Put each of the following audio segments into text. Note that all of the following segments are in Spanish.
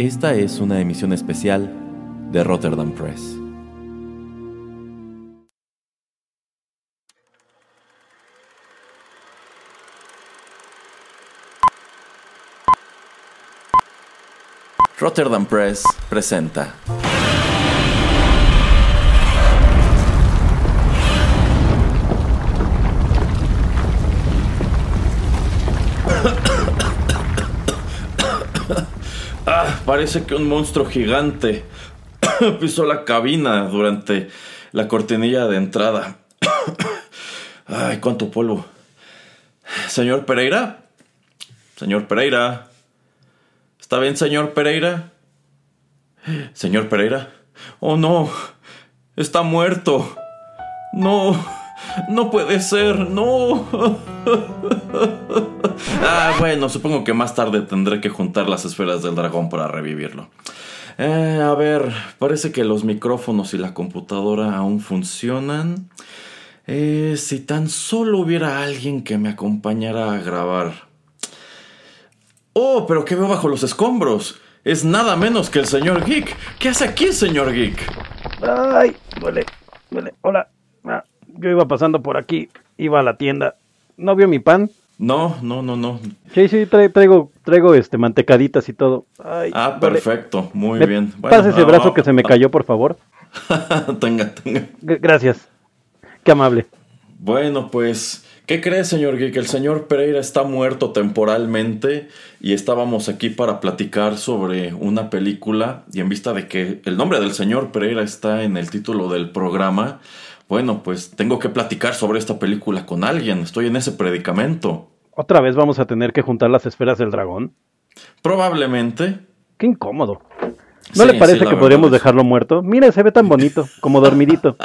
Esta es una emisión especial de Rotterdam Press. Rotterdam Press presenta. Parece que un monstruo gigante pisó la cabina durante la cortinilla de entrada. Ay, cuánto polvo. Señor Pereira. Señor Pereira. ¿Está bien, señor Pereira? Señor Pereira. Oh, no. Está muerto. No. No puede ser. No. ah, bueno, supongo que más tarde tendré que juntar las esferas del dragón para revivirlo. Eh, a ver, parece que los micrófonos y la computadora aún funcionan. Eh, si tan solo hubiera alguien que me acompañara a grabar. Oh, pero ¿qué veo bajo los escombros? Es nada menos que el señor Geek. ¿Qué hace aquí señor Geek? Ay, duele, duele. Hola. Ah, yo iba pasando por aquí, iba a la tienda. ¿No vio mi pan? No, no, no, no. Sí, sí, traigo, traigo este mantecaditas y todo. Ay, ah, perfecto, muy ¿Me bien. Pasa ese ah, brazo ah, que se me ah, cayó, por favor. tenga, tenga. Gracias. Qué amable. Bueno, pues, ¿qué cree, señor Geek? El señor Pereira está muerto temporalmente y estábamos aquí para platicar sobre una película y en vista de que el nombre del señor Pereira está en el título del programa, bueno, pues tengo que platicar sobre esta película con alguien. Estoy en ese predicamento. Otra vez vamos a tener que juntar las esferas del dragón. Probablemente. Qué incómodo. ¿No Sí, le parece sí, que podríamos dejarlo muerto? Mire, se ve tan bonito, como dormidito.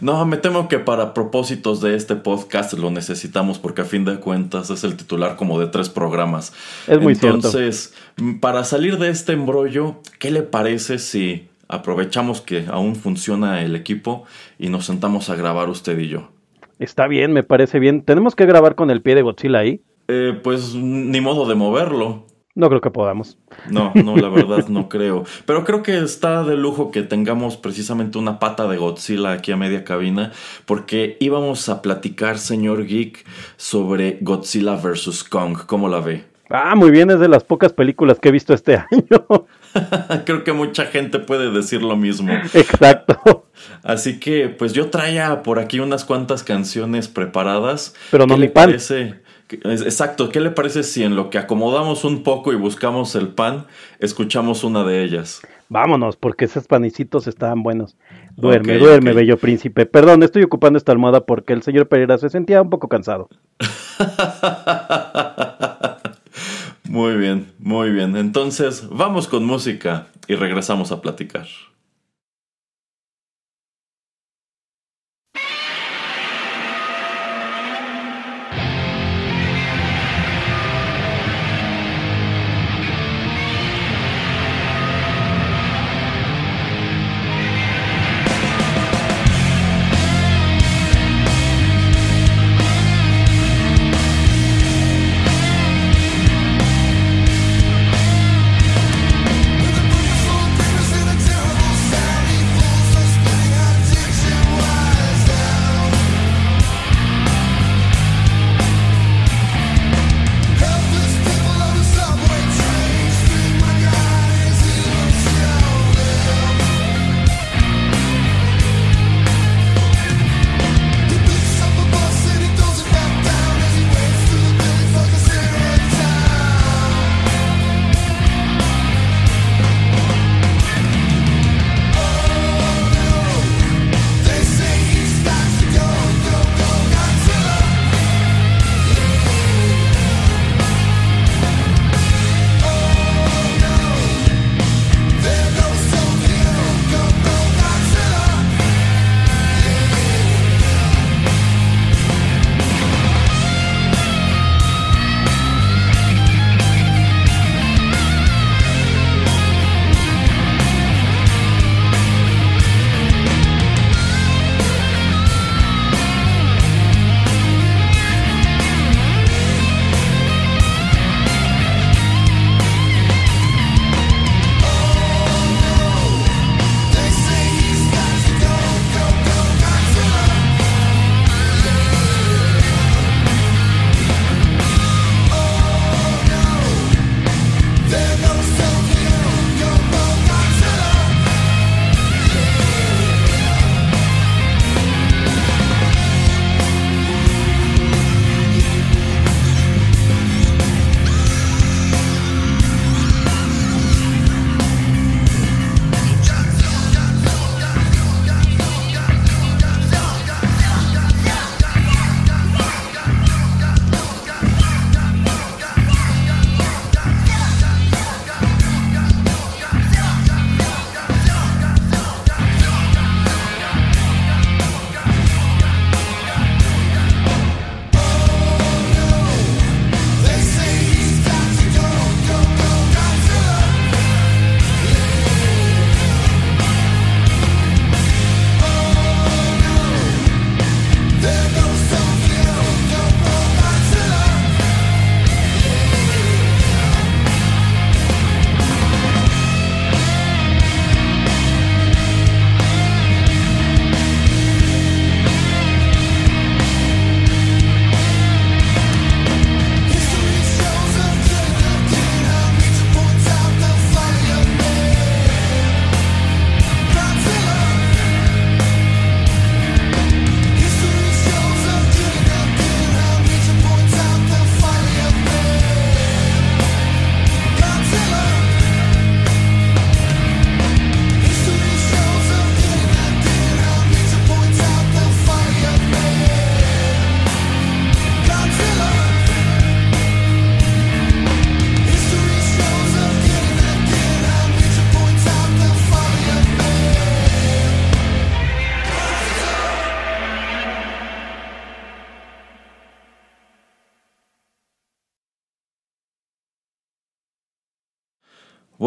No, me temo que para propósitos de este podcast lo necesitamos porque a fin de cuentas es el titular como de tres programas. Es muy cierto. Entonces, m- para salir de este embrollo, ¿qué le parece si aprovechamos que aún funciona el equipo y nos sentamos a grabar usted y yo? Está bien, me parece bien. ¿Tenemos que grabar con el pie de Godzilla ahí? Eh, pues ni modo de moverlo. No creo que podamos. No, no, la verdad no creo. Pero creo que está de lujo que tengamos precisamente una pata de Godzilla aquí a media cabina, porque íbamos a platicar, señor Geek, sobre Godzilla vs. Kong. ¿Cómo la ve? Ah, muy bien, es de las pocas películas que he visto este año. creo que mucha gente puede decir lo mismo. Exacto. Así que, pues yo traía por aquí unas cuantas canciones preparadas. Pero no ¿Qué mi pan. parece? Exacto, ¿qué le parece si en lo que acomodamos un poco y buscamos el pan, escuchamos una de ellas? Vámonos, porque esos panicitos estaban buenos. Duerme, duerme, bello príncipe. Perdón, estoy ocupando esta almohada porque el señor Pereira se sentía un poco cansado. Muy bien, muy bien. Entonces, vamos con música y regresamos a platicar.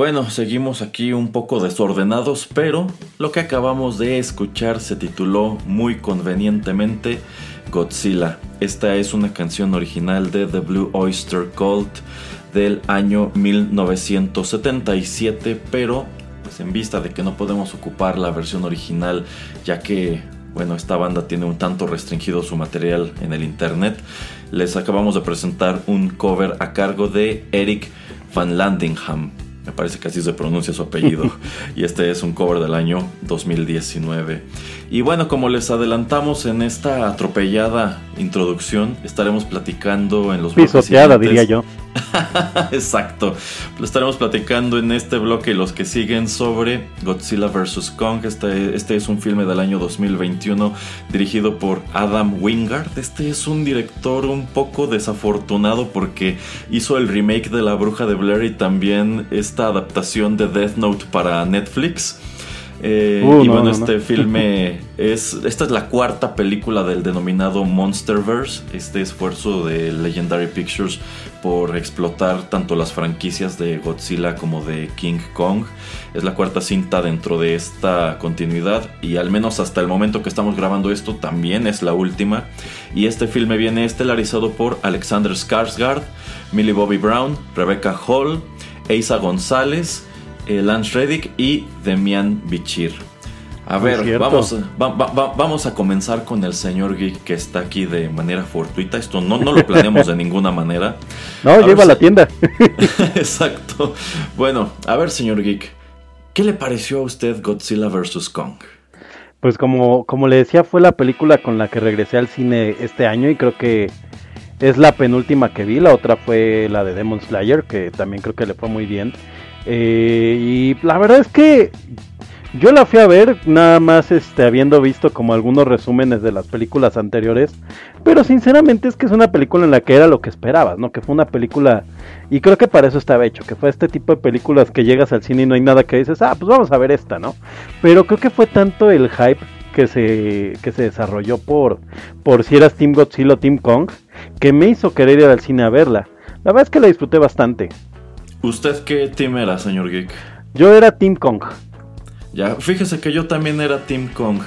Bueno, seguimos aquí un poco desordenados, pero lo que acabamos de escuchar se tituló muy convenientemente Godzilla. Esta es una canción original de The Blue Oyster Cult del año 1977, pero pues en vista de que no podemos ocupar la versión original, ya que bueno, esta banda tiene un tanto restringido su material en el internet, les acabamos de presentar un cover a cargo de Eric Van Landingham. Me parece que así se pronuncia su apellido. y este es un cover del año 2019. Y bueno, como les adelantamos en esta atropellada introducción, estaremos platicando en los Pisoteada, diría yo. Exacto. Lo estaremos platicando en este bloque y los que siguen sobre Godzilla vs. Kong. Este, este es un filme del año 2021 dirigido por Adam Wingard. Este es un director un poco desafortunado porque hizo el remake de La Bruja de Blair y también esta adaptación de Death Note para Netflix. Eh, Uh, y no, bueno, no, no. este filme es. Esta es la cuarta película del denominado Monsterverse. Este esfuerzo de Legendary Pictures por explotar tanto las franquicias de Godzilla como de King Kong. Es la cuarta cinta dentro de esta continuidad. Y al menos hasta el momento que estamos grabando esto, también es la última. Y este filme viene estelarizado por Alexander Skarsgård, Millie Bobby Brown, Rebecca Hall, Eisa González eh, Lance Reddick y Demian Bichir. A ver, vamos, va- va- va- vamos a comenzar con el señor Geek que está aquí de manera fortuita. Esto no, no lo planeamos de ninguna manera. No, A iba a la tienda. Exacto. Bueno, a ver, señor Geek, ¿qué le pareció a usted Godzilla vs. Kong? Pues como, como le decía, fue la película con la que regresé al cine este año y creo que es la penúltima que vi. La otra fue la de Demon Slayer, que también creo que le fue muy bien. Eh, y la verdad es que yo la fui a ver nada más este, habiendo visto como algunos resúmenes de las películas anteriores. Pero sinceramente es que es una película en la que era lo que esperabas, ¿no? Que fue una película... Y creo que para eso estaba hecho, que fue este tipo de películas que llegas al cine y no hay nada que dices, ah, pues vamos a ver esta, ¿no? Pero creo que fue tanto el hype que se, que se desarrolló por, por si eras Team Godzilla o Team Kong, que me hizo querer ir al cine a verla. La verdad es que la disfruté bastante. ¿Usted qué team era, señor Geek? Yo era Team Kong. Ya, fíjese que yo también era Team Kong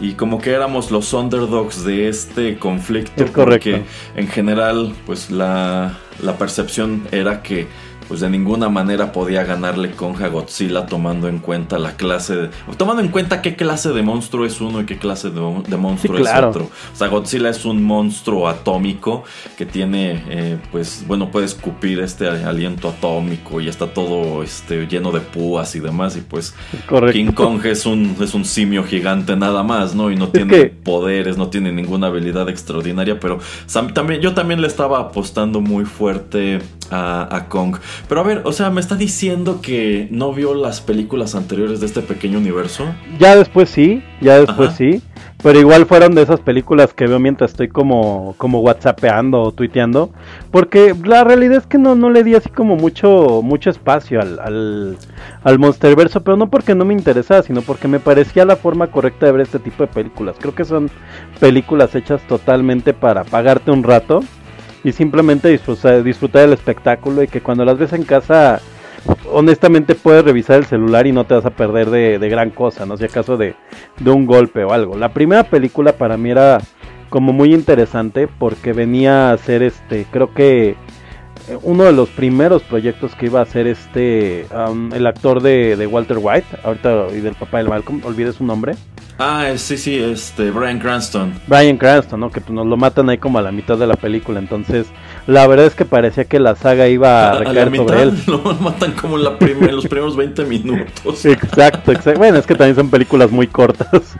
y como que éramos los underdogs de este conflicto. Es correcto. Porque en general, pues la, la percepción era que pues de ninguna manera podía ganarle Kong a Godzilla tomando en cuenta la clase de, tomando en cuenta qué clase de monstruo es uno y qué clase de, mon- de monstruo Sí, claro. es otro. O sea, Godzilla es un monstruo atómico que tiene, eh, pues, bueno, puede escupir este aliento atómico y está todo este, lleno de púas y demás. Y pues, Es correcto. King Kong es un, es un simio gigante nada más, ¿no? Y no Es tiene que- poderes, no tiene ninguna habilidad extraordinaria, pero sam- también, yo también le estaba apostando muy fuerte a, a Kong. Pero a ver, o sea, me está diciendo que no vio las películas anteriores de este pequeño universo. Ya después sí, ya después Ajá. sí. Pero igual fueron de esas películas que veo mientras estoy como, como whatsappeando o tuiteando. Porque la realidad es que no, no le di así como mucho, mucho espacio al, al, al Monsterverso. Pero no porque no me interesaba, sino porque me parecía la forma correcta de ver este tipo de películas. Creo que son películas hechas totalmente para pagarte un rato. Y simplemente disfrutar, disfrutar del espectáculo. Y que cuando las ves en casa honestamente puedes revisar el celular y no te vas a perder de, de gran cosa, no si acaso de, de un golpe o algo. La primera película para mí era como muy interesante porque venía a ser este, creo que uno de los primeros proyectos que iba a hacer este, um, el actor de, de Walter White, ahorita y del papá del Malcolm, olvidé su nombre, Ah, eh, sí, sí, este, Brian Cranston. Brian Cranston, ¿no? Que pues, nos lo matan ahí como a la mitad de la película, entonces la verdad es que parecía que la saga iba a A, a la recaer sobre él. lo matan como en, la en los primeros 20 minutos. Exacto, exacto. Bueno, es que también son películas muy cortas.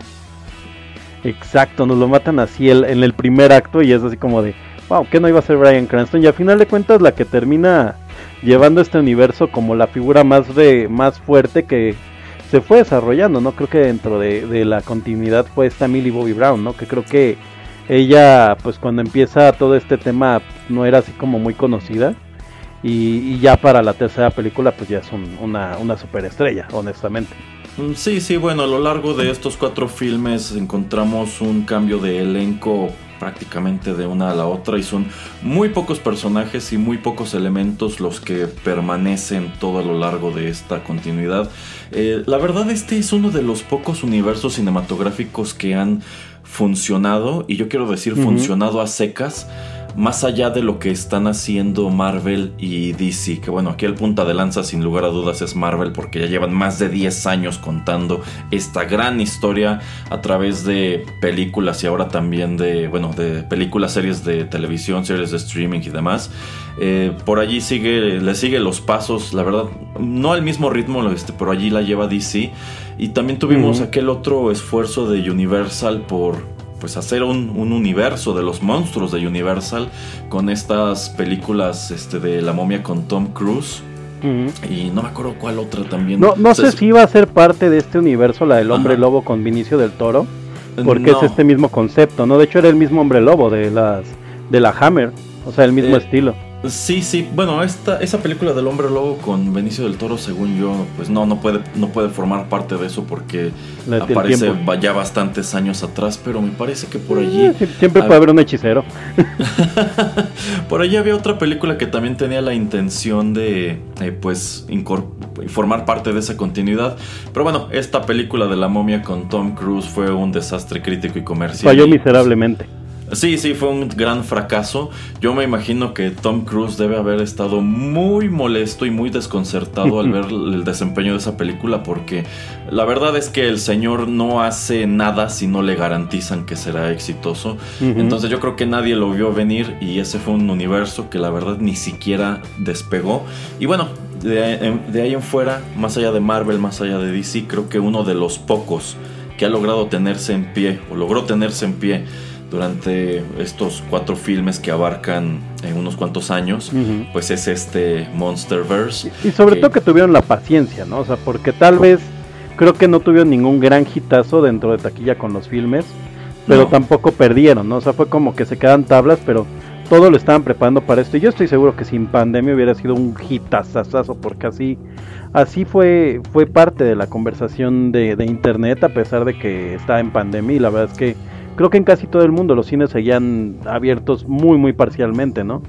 Exacto, nos lo matan así el- en el primer acto y es así como de, wow, que no iba a ser Brian Cranston? Y al final de cuentas la que termina llevando este universo como la figura más, de, más fuerte que se fue desarrollando, ¿no? Creo que dentro de, la continuidad fue esta Millie Bobby Brown, ¿no? Que creo que ella, pues cuando empieza todo este tema, no era así como muy conocida. Y, ya para la tercera película, pues ya es un- una, una superestrella, honestamente. Mm, Sí, sí, bueno, a lo largo de estos cuatro filmes encontramos un cambio de elenco prácticamente de una a la otra y son muy pocos personajes y muy pocos elementos los que permanecen todo a lo largo de esta continuidad. Eh, la verdad este es uno de los pocos universos cinematográficos que han funcionado, y yo quiero decir funcionado a secas, más allá de lo que están haciendo Marvel y DC, que bueno, aquí el punta de lanza sin lugar a dudas es Marvel porque ya llevan más de 10 años contando esta gran historia a través de películas y ahora también de, bueno, de películas, series de televisión, series de streaming y demás. Eh, por allí sigue, le sigue los pasos, la verdad, no al mismo ritmo, este, pero allí la lleva DC. Y también tuvimos aquel otro esfuerzo de Universal por pues hacer un, universo de los monstruos de Universal con estas películas este, de la momia con Tom Cruise. Y no me acuerdo cuál otra también. No, no sé si iba a ser parte de este universo, la del hombre lobo con Vinicio del Toro. Porque es este mismo concepto, ¿no? De hecho era el mismo hombre lobo de las de la Hammer, o sea, el mismo eh, estilo. Sí, sí, bueno, esta, esa película del hombre lobo con Benicio del Toro, según yo, pues no, no puede, no puede formar parte de eso porque aparece ya bastantes años atrás, pero me parece que por allí... Eh, siempre puede haber un hechicero. por allí había otra película que también tenía la intención de, eh, pues, formar parte de esa continuidad, pero bueno, esta película de la momia con Tom Cruise fue un desastre crítico y comercial. Falló miserablemente. Sí, sí, fue un gran fracaso. Yo me imagino que Tom Cruise debe haber estado muy molesto y muy desconcertado al ver el desempeño de esa película porque la verdad es que el señor no hace nada si no le garantizan que será exitoso. Entonces yo creo que nadie lo vio venir y ese fue un universo que la verdad ni siquiera despegó. Y bueno, de, de ahí en fuera, más allá de Marvel, más allá de DC, creo que uno de los pocos que ha logrado tenerse en pie o logró tenerse en pie durante estos cuatro filmes que abarcan en unos cuantos años, pues es este Monsterverse. Y, sobre todo que tuvieron la paciencia, ¿no? O sea, porque tal vez creo que no tuvieron ningún gran hitazo dentro de taquilla con los filmes, pero tampoco perdieron, ¿no? O sea, fue como que se quedan tablas, pero todo lo estaban preparando para esto. Y yo estoy seguro que sin pandemia hubiera sido un hitazazazo, porque así, así fue, fue parte de la conversación de, de internet, a pesar de que estaba en pandemia, y la verdad es que creo que en casi todo el mundo los cines seguían abiertos muy, muy parcialmente, ¿no?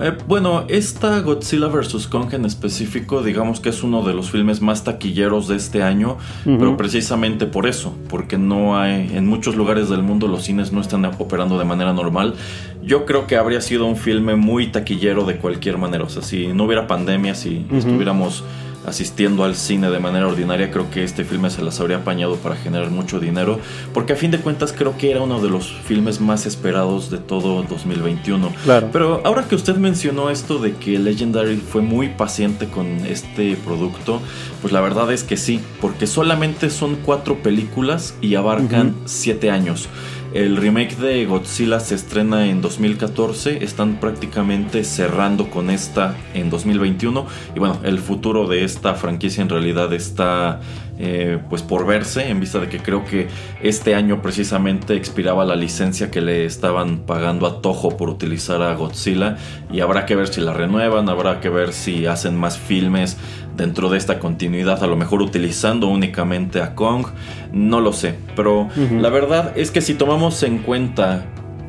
Eh, bueno, esta Godzilla vs. Kong en específico, digamos que es uno de los filmes más taquilleros de este año, pero precisamente por eso, porque no hay, en muchos lugares del mundo los cines no están operando de manera normal. Yo creo que habría sido un filme muy taquillero de cualquier manera, o sea, si no hubiera pandemia, si estuviéramos asistiendo al cine de manera ordinaria, creo que este filme se las habría apañado para generar mucho dinero, porque a fin de cuentas creo que era uno de los filmes más esperados de todo 2021. Claro. Pero ahora que usted mencionó esto de que Legendary fue muy paciente con este producto, pues la verdad es que sí, porque solamente son cuatro películas y abarcan siete años. El remake de Godzilla se estrena en 2014, están prácticamente cerrando con esta en 2021 y bueno, el futuro de esta franquicia en realidad está eh, pues por verse en vista de que creo que este año precisamente expiraba la licencia que le estaban pagando a Toho por utilizar a Godzilla y habrá que ver si la renuevan, habrá que ver si hacen más filmes dentro de esta continuidad, a lo mejor utilizando únicamente a Kong, no lo sé, pero la verdad es que si tomamos en cuenta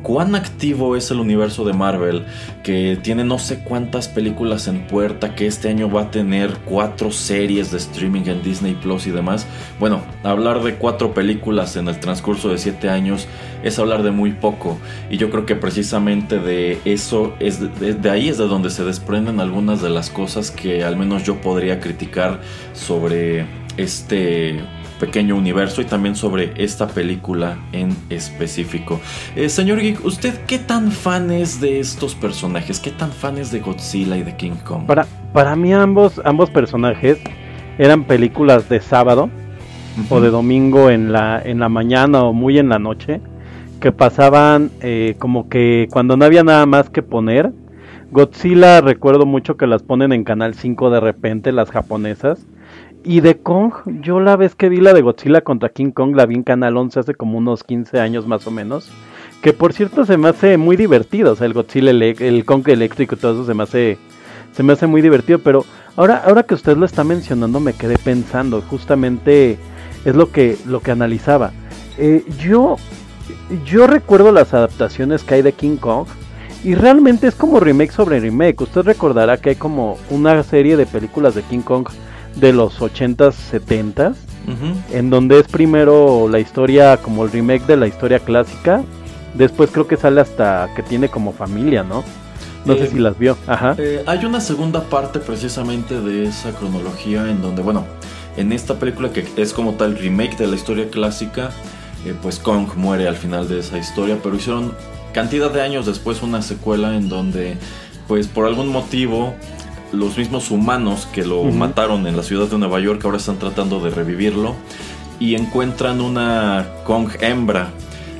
cuán activo es el universo de Marvel, que tiene no sé cuántas películas en puerta, que este año va a tener cuatro series de streaming en Disney Plus y demás. Bueno, hablar de cuatro películas en el transcurso de siete años es hablar de muy poco. Y yo creo que precisamente de eso, es de, ahí es de donde se desprenden algunas de las cosas que al menos yo podría criticar sobre este pequeño universo y también sobre esta película en específico. Eh, señor Geek, ¿usted qué tan fan es de estos personajes? ¿Qué tan fan es de Godzilla y de King Kong? Para, para mí ambos, ambos personajes eran películas de sábado o de domingo en la, en la mañana o muy en la noche que pasaban eh, como que cuando no había nada más que poner. Godzilla recuerdo mucho que las ponen en Canal 5 de repente, las japonesas. Y de Kong, yo la vez que vi la de Godzilla contra King Kong, la vi en Canal 11 hace como unos 15 años más o menos. Que por cierto se me hace muy divertido, o sea, el Godzilla, el Kong eléctrico y todo eso se me hace, se me hace muy divertido. Pero ahora, ahora que usted lo está mencionando, me quedé pensando, justamente es lo que, lo que analizaba. Eh, yo yo recuerdo las adaptaciones que hay de King Kong y realmente es como remake sobre remake. Usted recordará que hay como una serie de películas de King Kong de los 80s, 70s, en donde es primero la historia como el remake de la historia clásica. Después creo que sale hasta que tiene como familia, ¿no? No sé Eh, si las vio. Ajá. Eh, hay una segunda parte precisamente de esa cronología en donde, bueno, en esta película que es como tal remake de la historia clásica, eh, pues Kong muere al final de esa historia, pero hicieron cantidad de años después una secuela en donde, pues por algún motivo, los mismos humanos que lo mataron en la ciudad de Nueva York ahora están tratando de revivirlo y encuentran una Kong hembra.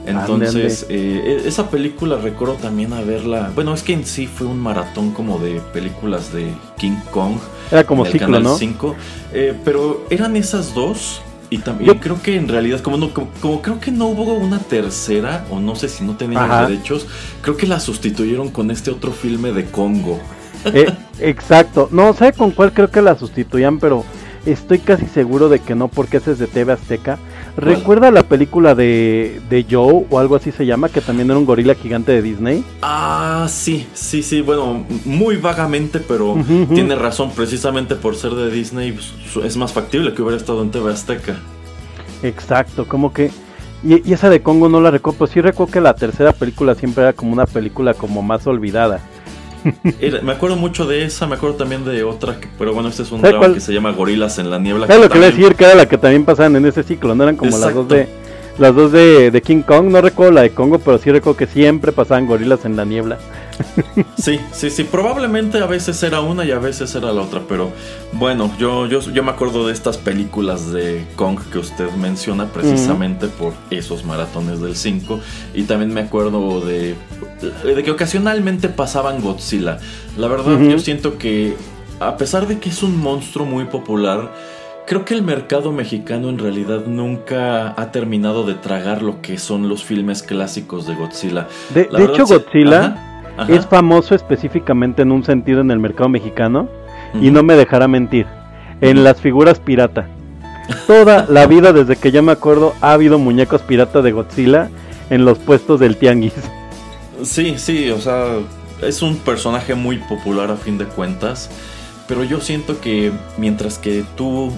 Entonces, eh, e- esa película recuerdo también haberla. Bueno, es que en sí fue un maratón como de películas de King Kong. Era como en el ciclo, Canal ¿no? 5. Eh, pero eran esas dos. Y también Yo- creo que en realidad, como, no, como, como creo que no hubo una tercera, o no sé si no tenían los derechos, creo que la sustituyeron con este otro filme de Congo. Eh, exacto. No, ¿sabe con cuál creo que la sustituían? Pero estoy casi seguro de que no, porque ese es de TV Azteca. ¿Recuerda la película de, de Joe o algo así se llama? Que también era un gorila gigante de Disney. Ah, sí, sí, sí, bueno, muy vagamente, pero tiene razón, precisamente por ser de Disney, pues, es más factible que hubiera estado en TV Azteca. Exacto, como que... Y, y esa de Congo no la recuerdo, pero sí recuerdo que la tercera película siempre era como una película como más olvidada. Era- me acuerdo mucho de esa, me acuerdo también de otra, que- pero bueno, este es un ¿Sabe drama cuál? que se llama Gorilas en la Niebla. ¿Sabes lo que voy a decir? Que era la que también pasaban en ese ciclo, no eran como las dos de... Las dos de, de King Kong, no recuerdo la de Congo, pero sí recuerdo que siempre pasaban gorilas en la niebla. Sí, sí, sí, probablemente a veces era una y a veces era la otra, pero bueno, yo, yo, yo me acuerdo de estas películas de Kong que usted menciona precisamente por esos maratones del 5 y también me acuerdo de, de que ocasionalmente pasaban Godzilla. La verdad yo siento que a pesar de que es un monstruo muy popular, creo que el mercado mexicano en realidad nunca ha terminado de tragar lo que son los filmes clásicos de Godzilla. De, hecho. Godzilla Ajá, ajá. es famoso específicamente en un sentido en el mercado mexicano y no me dejará mentir, en las figuras pirata. Toda la vida desde que yo me acuerdo ha habido muñecos pirata de Godzilla en los puestos del tianguis. Sí, sí, o sea, es un personaje muy popular a fin de cuentas, pero yo siento que mientras que tú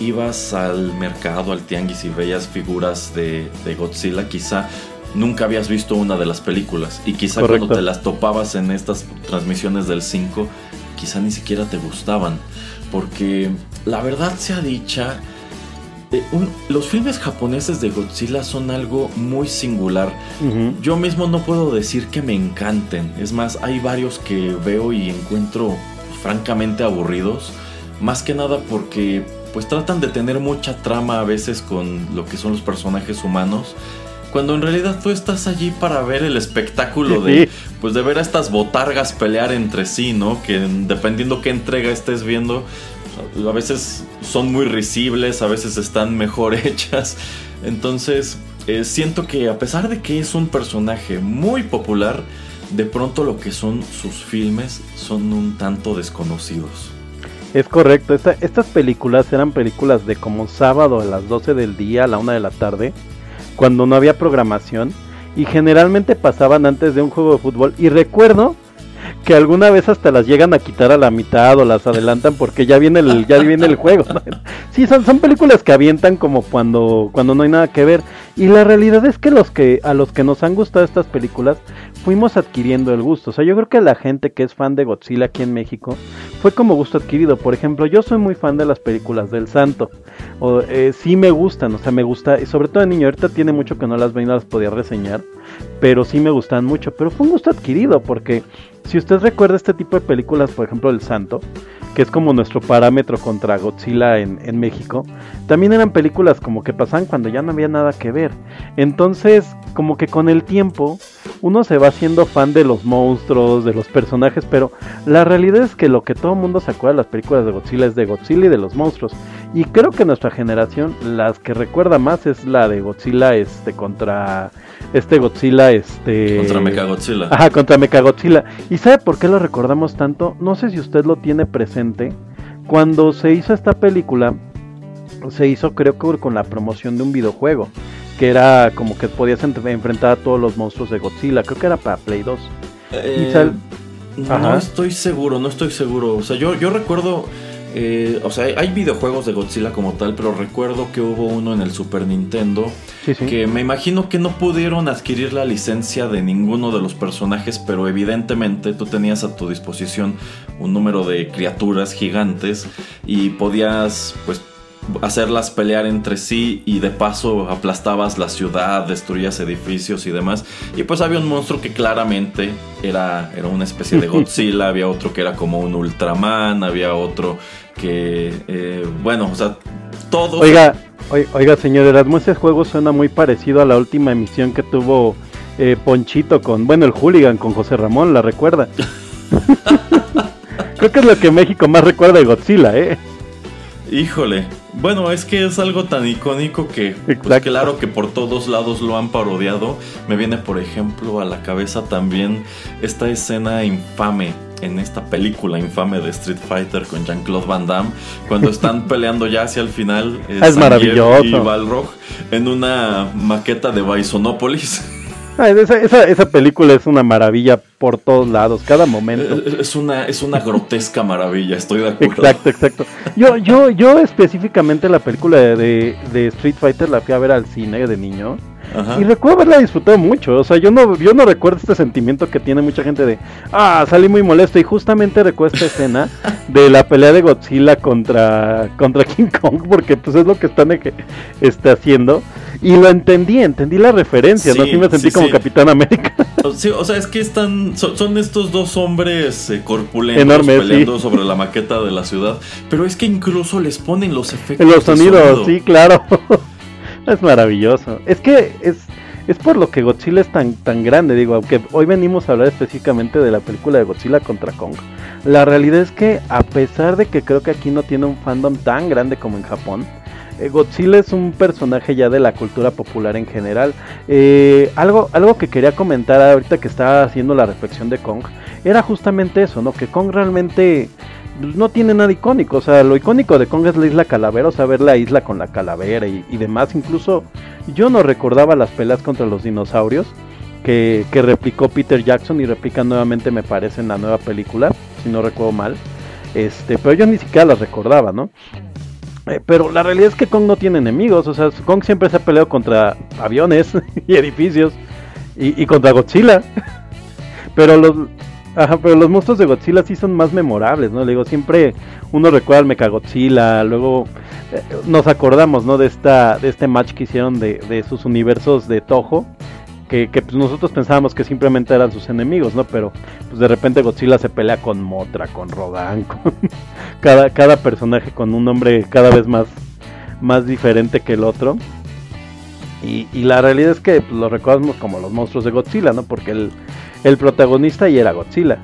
ibas al mercado, al tianguis y veías figuras de, de Godzilla, quizá nunca habías visto una de las películas y quizá Correcto. cuando te las topabas en estas transmisiones del 5, quizá ni siquiera te gustaban, porque la verdad sea dicha, eh, un- los filmes japoneses de Godzilla son algo muy singular. Yo mismo no puedo decir que me encanten. Es más, hay varios que veo y encuentro francamente aburridos. Más que nada porque pues tratan de tener mucha trama a veces con lo que son los personajes humanos. Cuando en realidad tú estás allí para ver el espectáculo de, pues de ver a estas botargas pelear entre sí, ¿no? Que dependiendo qué entrega estés viendo, a veces son muy risibles, a veces están mejor hechas. Entonces, eh, siento que a pesar de que es un personaje muy popular, de pronto lo que son sus filmes son un tanto desconocidos. Es correcto, esta- estas películas eran películas de como sábado a las 12 del día, a la 1 de la tarde, cuando no había programación y generalmente pasaban antes de un juego de fútbol. Y recuerdo que alguna vez hasta las llegan a quitar a la mitad o las adelantan porque ya viene el ya viene el juego. Sí, son, son películas que avientan como cuando cuando no hay nada que ver y la realidad es que los que a los que nos han gustado estas películas fuimos adquiriendo el gusto. O sea, yo creo que la gente que es fan de Godzilla aquí en México fue como gusto adquirido. Por ejemplo, yo soy muy fan de las películas del Santo. O, eh, sí me gustan, o sea, me gusta, y sobre todo de niño, ahorita tiene mucho que no las veo y no las podía reseñar, pero sí me gustan mucho. Pero fue un gusto adquirido, porque si usted recuerda este tipo de películas, por ejemplo, El Santo, que es como nuestro parámetro contra Godzilla en, México, también eran películas como que pasaban cuando ya no había nada que ver. Entonces, como que con el tiempo, uno se va haciendo fan de los monstruos, de los personajes, pero la realidad es que lo que todo el mundo se acuerda de las películas de Godzilla es de Godzilla y de los monstruos. Y creo que nuestra generación, las que recuerda más es la de Godzilla este contra este Godzilla este Contra Mechagodzilla. Ajá, contra Mechagodzilla. ¿Y sabe por qué lo recordamos tanto? No sé si usted lo tiene presente. Cuando se hizo esta película, se hizo creo que con la promoción de un videojuego que era como que podías enfrentar a todos los monstruos de Godzilla. Creo que era para Play 2. Eh, no estoy seguro, no estoy seguro. O sea, yo, yo recuerdo eh, o sea, hay videojuegos de Godzilla como tal, pero recuerdo que hubo uno en el Super Nintendo que me imagino que no pudieron adquirir la licencia de ninguno de los personajes, pero evidentemente tú tenías a tu disposición un número de criaturas gigantes y podías pues hacerlas pelear entre sí y de paso aplastabas la ciudad, destruías edificios y demás. Y pues había un monstruo que claramente era, era una especie de Godzilla, había otro que era como un Ultraman, había otro que, eh, bueno, o sea, todo... Oiga, oiga, señor Erasmo, ese juego suena muy parecido a la última emisión que tuvo eh, Ponchito con, bueno, el Hooligan con José Ramón, ¿la recuerda? Creo que es lo que México más recuerda de Godzilla, ¿eh? Híjole, bueno, es que es algo tan icónico que, pues, claro que por todos lados lo han parodiado. Me viene, por ejemplo, a la cabeza también esta escena infame en esta película infame de Street Fighter con Jean-Claude Van Damme, cuando están peleando ya hacia el final. Eh, es maravilloso. Y Balrog en una maqueta de Bisonópolis. Ah, esa, esa, película es una maravilla por todos lados, cada momento. Eh, es una, es una grotesca maravilla, estoy de acuerdo. Exacto, exacto. Yo, yo, yo específicamente la película de, de Street Fighter la fui a ver al cine de niño. Y recuerdo haberla disfrutado mucho. O sea, yo no, yo no recuerdo este sentimiento que tiene mucha gente de, ah, salí muy molesto. Y justamente recuerdo esta escena de la pelea de Godzilla contra, contra King Kong, porque pues es lo que están está haciendo. Y lo entendí, entendí la referencia, ¿no? Sí me sentí como Capitán América. Sí, o sea, es que están, son, estos dos hombres eh, corpulentos peleando sobre la maqueta de la ciudad. Pero es que incluso les ponen los efectos. Los sonidos, sí, claro. Es maravilloso. Es que es, es por lo que Godzilla es tan, tan grande, digo, aunque hoy venimos a hablar específicamente de la película de Godzilla contra Kong. La realidad es que a pesar de que creo que aquí no tiene un fandom tan grande como en Japón, Godzilla es un personaje ya de la cultura popular en general. Eh, algo, algo que quería comentar ahorita que estaba haciendo la reflexión de Kong era justamente eso, ¿no? Que Kong realmente no tiene nada icónico. O sea, lo icónico de Kong es la isla calavera, o sea, ver la isla con la calavera y, demás. Incluso yo no recordaba las peleas contra los dinosaurios que, replicó Peter Jackson y replica nuevamente, me parece, en la nueva película, si no recuerdo mal. Este, pero yo ni siquiera las recordaba, ¿no? Eh, pero la realidad es que Kong no tiene enemigos, o sea, Kong siempre se ha peleado contra aviones y edificios y, contra Godzilla. Pero los, Ajá, pero los monstruos de Godzilla sí son más memorables, ¿no? Digo, siempre uno recuerda al Mechagodzilla, luego eh, nos acordamos, ¿no? De esta de este match que hicieron de, de sus universos de Toho, que, pues, nosotros pensábamos que simplemente eran sus enemigos, ¿no? Pero pues de repente Godzilla se pelea con Motra, con Rodan, con cada, cada personaje con un nombre cada vez más, más diferente que el otro. Y, la realidad es que pues, lo recordamos como los monstruos de Godzilla, ¿no? Porque el el protagonista y era Godzilla.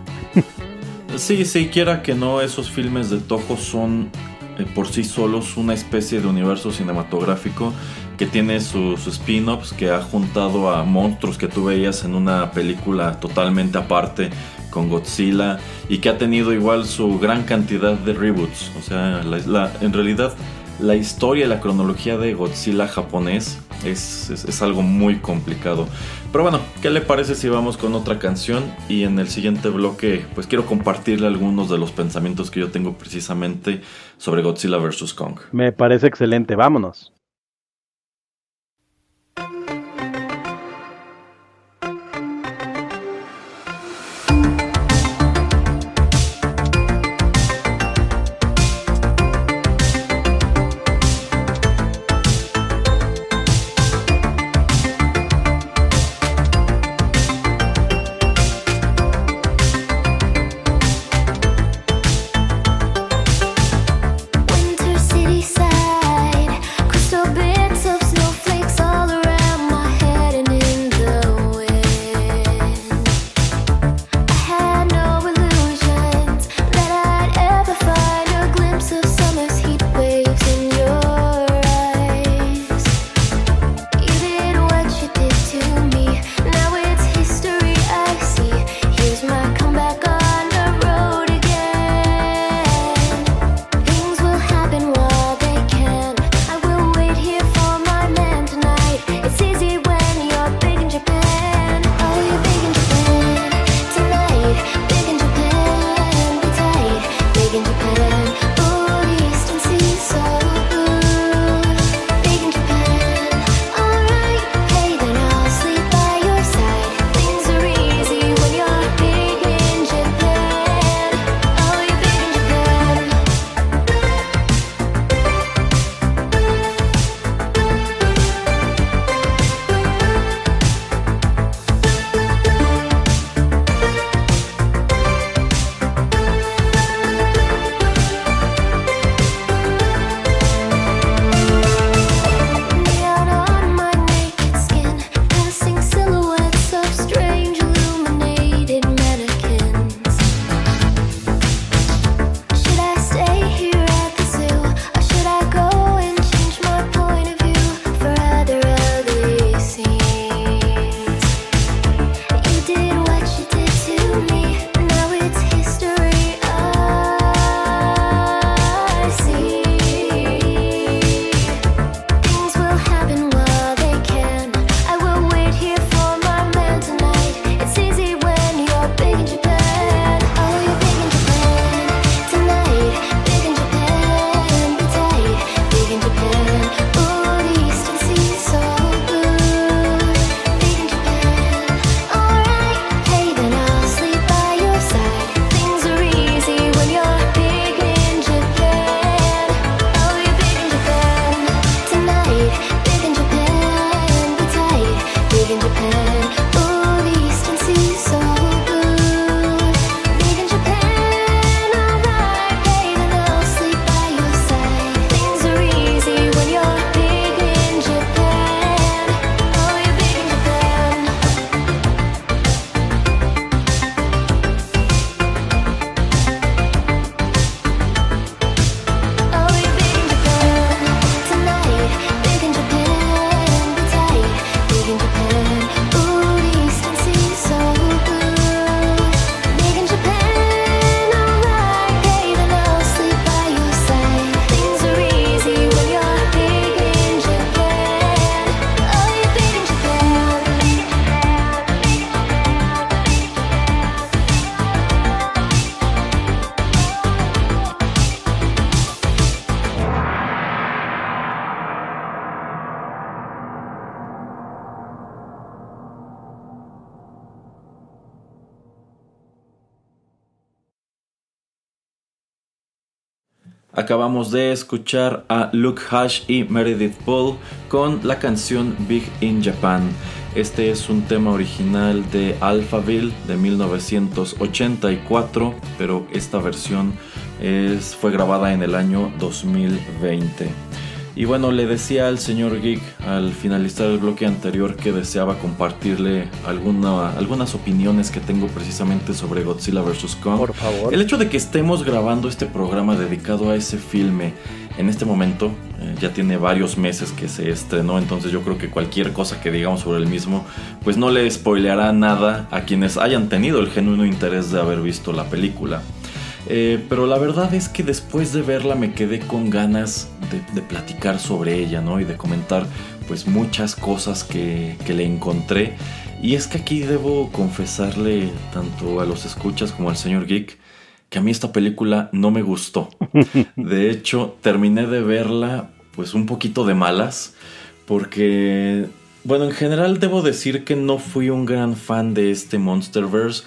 sí, sí, quiera que no, esos filmes de Toho son eh, por sí solos una especie de universo cinematográfico que tiene sus spin-offs, que ha juntado a monstruos que tú veías en una película totalmente aparte con Godzilla y que ha tenido igual su gran cantidad de reboots. O sea, en realidad la historia y la cronología de Godzilla japonés es, algo muy complicado. Pero bueno, ¿qué le parece si vamos con otra canción? Y en el siguiente bloque, pues quiero compartirle algunos de los pensamientos que yo tengo precisamente sobre Godzilla vs. Kong. Me parece excelente, vámonos. De escuchar a Luke Hash y Meredith Paul con la canción Big in Japan. Este es un tema original de Alphaville de 1984, pero esta versión es, fue grabada en el año 2020. Y bueno, le decía al señor Geek al finalizar el bloque anterior que deseaba compartirle alguna, algunas opiniones que tengo precisamente sobre Godzilla vs. Kong. Por favor. El hecho de que estemos grabando este programa dedicado a ese filme en este momento, eh, ya tiene varios meses que se estrenó, entonces yo creo que cualquier cosa que digamos sobre el mismo, pues no le spoileará nada a quienes hayan tenido el genuino interés de haber visto la película. Eh, pero la verdad es que después de verla me quedé con ganas de, de platicar sobre ella, ¿no? Y de comentar pues muchas cosas que, que le encontré. Y es que aquí debo confesarle tanto a los escuchas como al señor Geek que a mí esta película no me gustó. De hecho, terminé de verla pues un poquito de malas porque bueno, en general debo decir que no fui un gran fan de este Monsterverse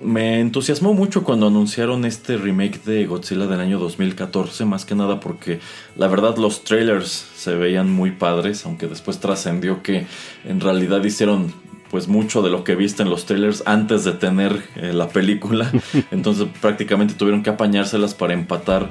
me entusiasmó mucho cuando anunciaron este remake de Godzilla del año 2014, más que nada porque la verdad los trailers se veían muy padres, aunque después trascendió que en realidad hicieron pues mucho de lo que viste en los trailers antes de tener eh, la película, entonces prácticamente tuvieron que apañárselas para empatar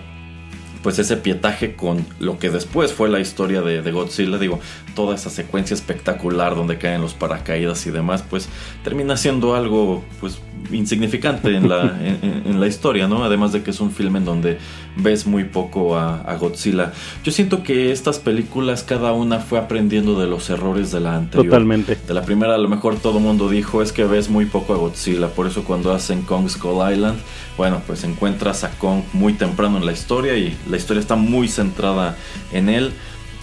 pues ese pietaje con lo que después fue la historia de, de, Godzilla, digo, toda esa secuencia espectacular donde caen los paracaídas y demás, pues termina siendo algo pues insignificante en la, en, en, la historia, ¿no? Además de que es un filme en donde ves muy poco a, a, Godzilla. Yo siento que estas películas, cada una fue aprendiendo de los errores de la anterior. Totalmente. De la primera, a lo mejor todo mundo dijo es que ves muy poco a Godzilla. Por eso, cuando hacen Kong Skull Island, bueno, pues encuentras a Kong muy temprano en la historia y la historia está muy centrada en él.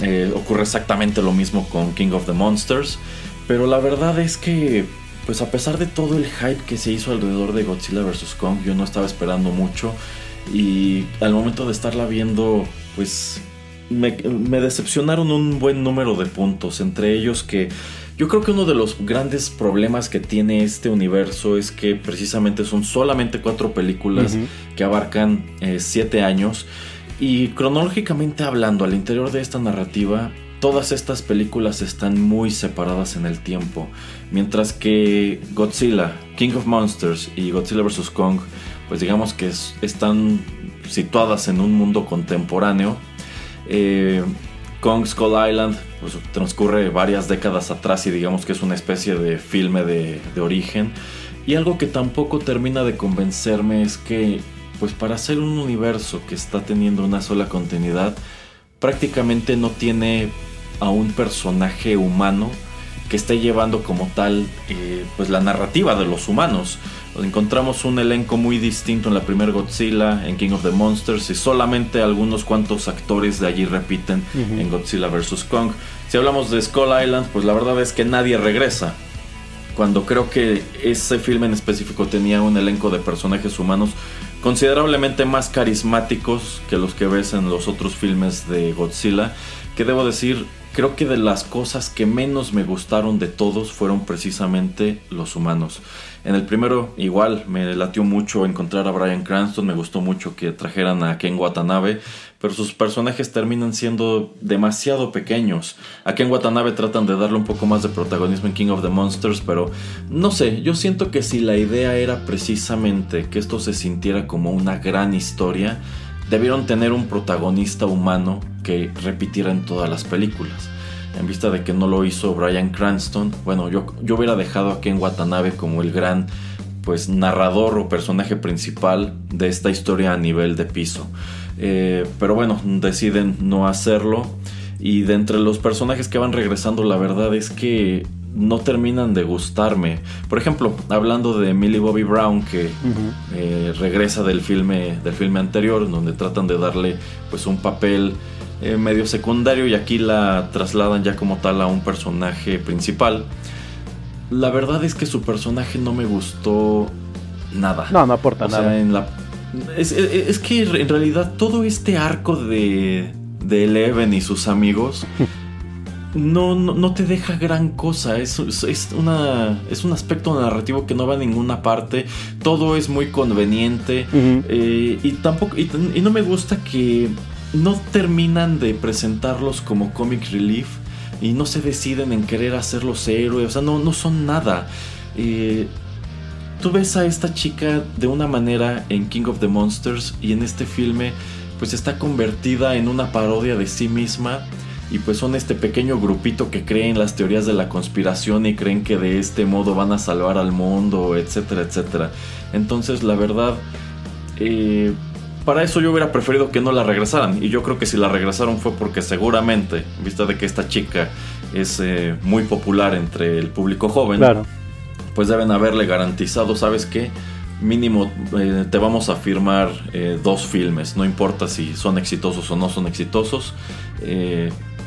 Eh, ocurre exactamente lo mismo con King of the Monsters. Pero la verdad es que pues a pesar de todo el hype que se hizo alrededor de Godzilla vs. Kong, yo no estaba esperando mucho. Y al momento de estarla viendo, pues me, me, decepcionaron un buen número de puntos. Entre ellos que yo creo que uno de los grandes problemas que tiene este universo es que precisamente son solamente cuatro películas uh -huh. que abarcan eh, siete años. Y cronológicamente hablando, al interior de esta narrativa, todas estas películas están muy separadas en el tiempo. Mientras que Godzilla, King of Monsters y Godzilla vs. Kong, pues digamos que es, están situadas en un mundo contemporáneo. Eh, Kong Skull Island pues, transcurre varias décadas atrás y digamos que es una especie de filme de, de origen. Y algo que tampoco termina de convencerme es que, pues para hacer un universo que está teniendo una sola continuidad, prácticamente no tiene a un personaje humano que esté llevando como tal eh, pues la narrativa de los humanos. Encontramos un elenco muy distinto en la primera Godzilla, en King of the Monsters y solamente algunos cuantos actores de allí repiten uh -huh. en Godzilla vs. Kong. Si hablamos de Skull Island, pues la verdad es que nadie regresa. Cuando creo que ese filme en específico tenía un elenco de personajes humanos considerablemente más carismáticos que los que ves en los otros filmes de Godzilla, que debo decir creo que de las cosas que menos me gustaron de todos fueron precisamente los humanos. En el primero igual me latió mucho encontrar a Brian Cranston, me gustó mucho que trajeran a Ken Watanabe, pero sus personajes terminan siendo demasiado pequeños. A Ken Watanabe tratan de darle un poco más de protagonismo en King of the Monsters, pero no sé, yo siento que si la idea era precisamente que esto se sintiera como una gran historia, debieron tener un protagonista humano que repitiera en todas las películas. En vista de que no lo hizo Brian Cranston, bueno, yo, yo hubiera dejado a Ken Watanabe como el gran pues narrador o personaje principal de esta historia a nivel de piso. Eh, pero bueno, deciden no hacerlo. Y de entre los personajes que van regresando, la verdad es que no terminan de gustarme. Por ejemplo, hablando de Millie Bobby Brown, que uh -huh. eh, regresa del filme, del filme anterior, donde tratan de darle pues un papel eh, medio secundario y aquí la trasladan ya como tal a un personaje principal. La verdad es que su personaje no me gustó nada. No, no aporta o nada. Sea, en la, es, es, es, que en realidad todo este arco de, de Eleven y sus amigos no, no, no, te deja gran cosa. Es, es, una, es un aspecto narrativo que no va a ninguna parte. Todo es muy conveniente. Uh -huh. eh, y tampoco. Y, y, no me gusta que no terminan de presentarlos como comic relief y no se deciden en querer hacerlos héroes, o sea, no, no son nada. Eh, tú ves a esta chica de una manera en King of the Monsters y en este filme pues está convertida en una parodia de sí misma y pues son este pequeño grupito que creen las teorías de la conspiración y creen que de este modo van a salvar al mundo, etcétera, etcétera. Entonces la verdad, eh, para eso yo hubiera preferido que no la regresaran y yo creo que si la regresaron fue porque seguramente, vista de que esta chica es eh, muy popular entre el público joven, pues deben haberle garantizado, ¿sabes qué? mínimo eh, te vamos a firmar dos filmes, no importa si son exitosos o no son exitosos,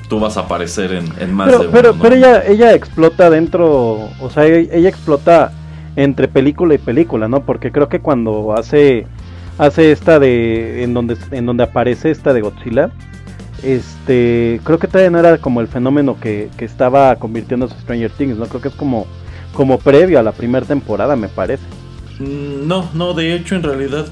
tú vas a aparecer en, más pero, de pero, Pero ella, ella explota dentro, o sea, ella, explota entre película y película, ¿no? Porque creo que cuando hace hace esta de en donde en donde aparece esta de Godzilla, este, creo que todavía no era como el fenómeno que, que estaba convirtiéndose Stranger Things, ¿no? Creo que es como como previo a la primera temporada, me parece. Mm, no, no, de hecho en realidad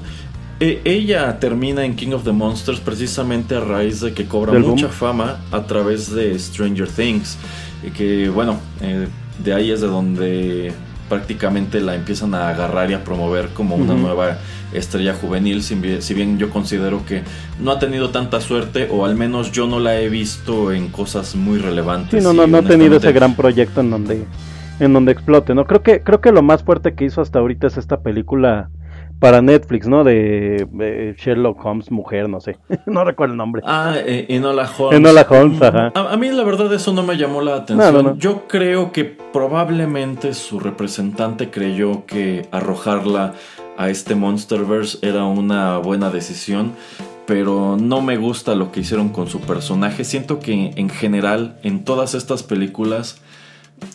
e, ella termina en King of the Monsters precisamente a raíz de que cobra mucha fama a través de Stranger Things. Y que bueno, eh, de ahí es de donde prácticamente la empiezan a agarrar y a promover como una nueva estrella juvenil, si bien, yo considero que no ha tenido tanta suerte o al menos yo no la he visto en cosas muy relevantes. Sí, no, no, no ha tenido ese gran proyecto en donde en donde explote, ¿no? Creo que creo que lo más fuerte que hizo hasta ahorita es esta película para Netflix, ¿no? De, Sherlock Holmes, mujer, no sé. no recuerdo el nombre. Ah, eh, Enola Holmes. Enola Holmes, ajá. A, mí la verdad eso no me llamó la atención. Yo creo que probablemente su representante creyó que arrojarla a este Monsterverse era una buena decisión. Pero no me gusta lo que hicieron con su personaje. Siento que en general, en todas estas películas,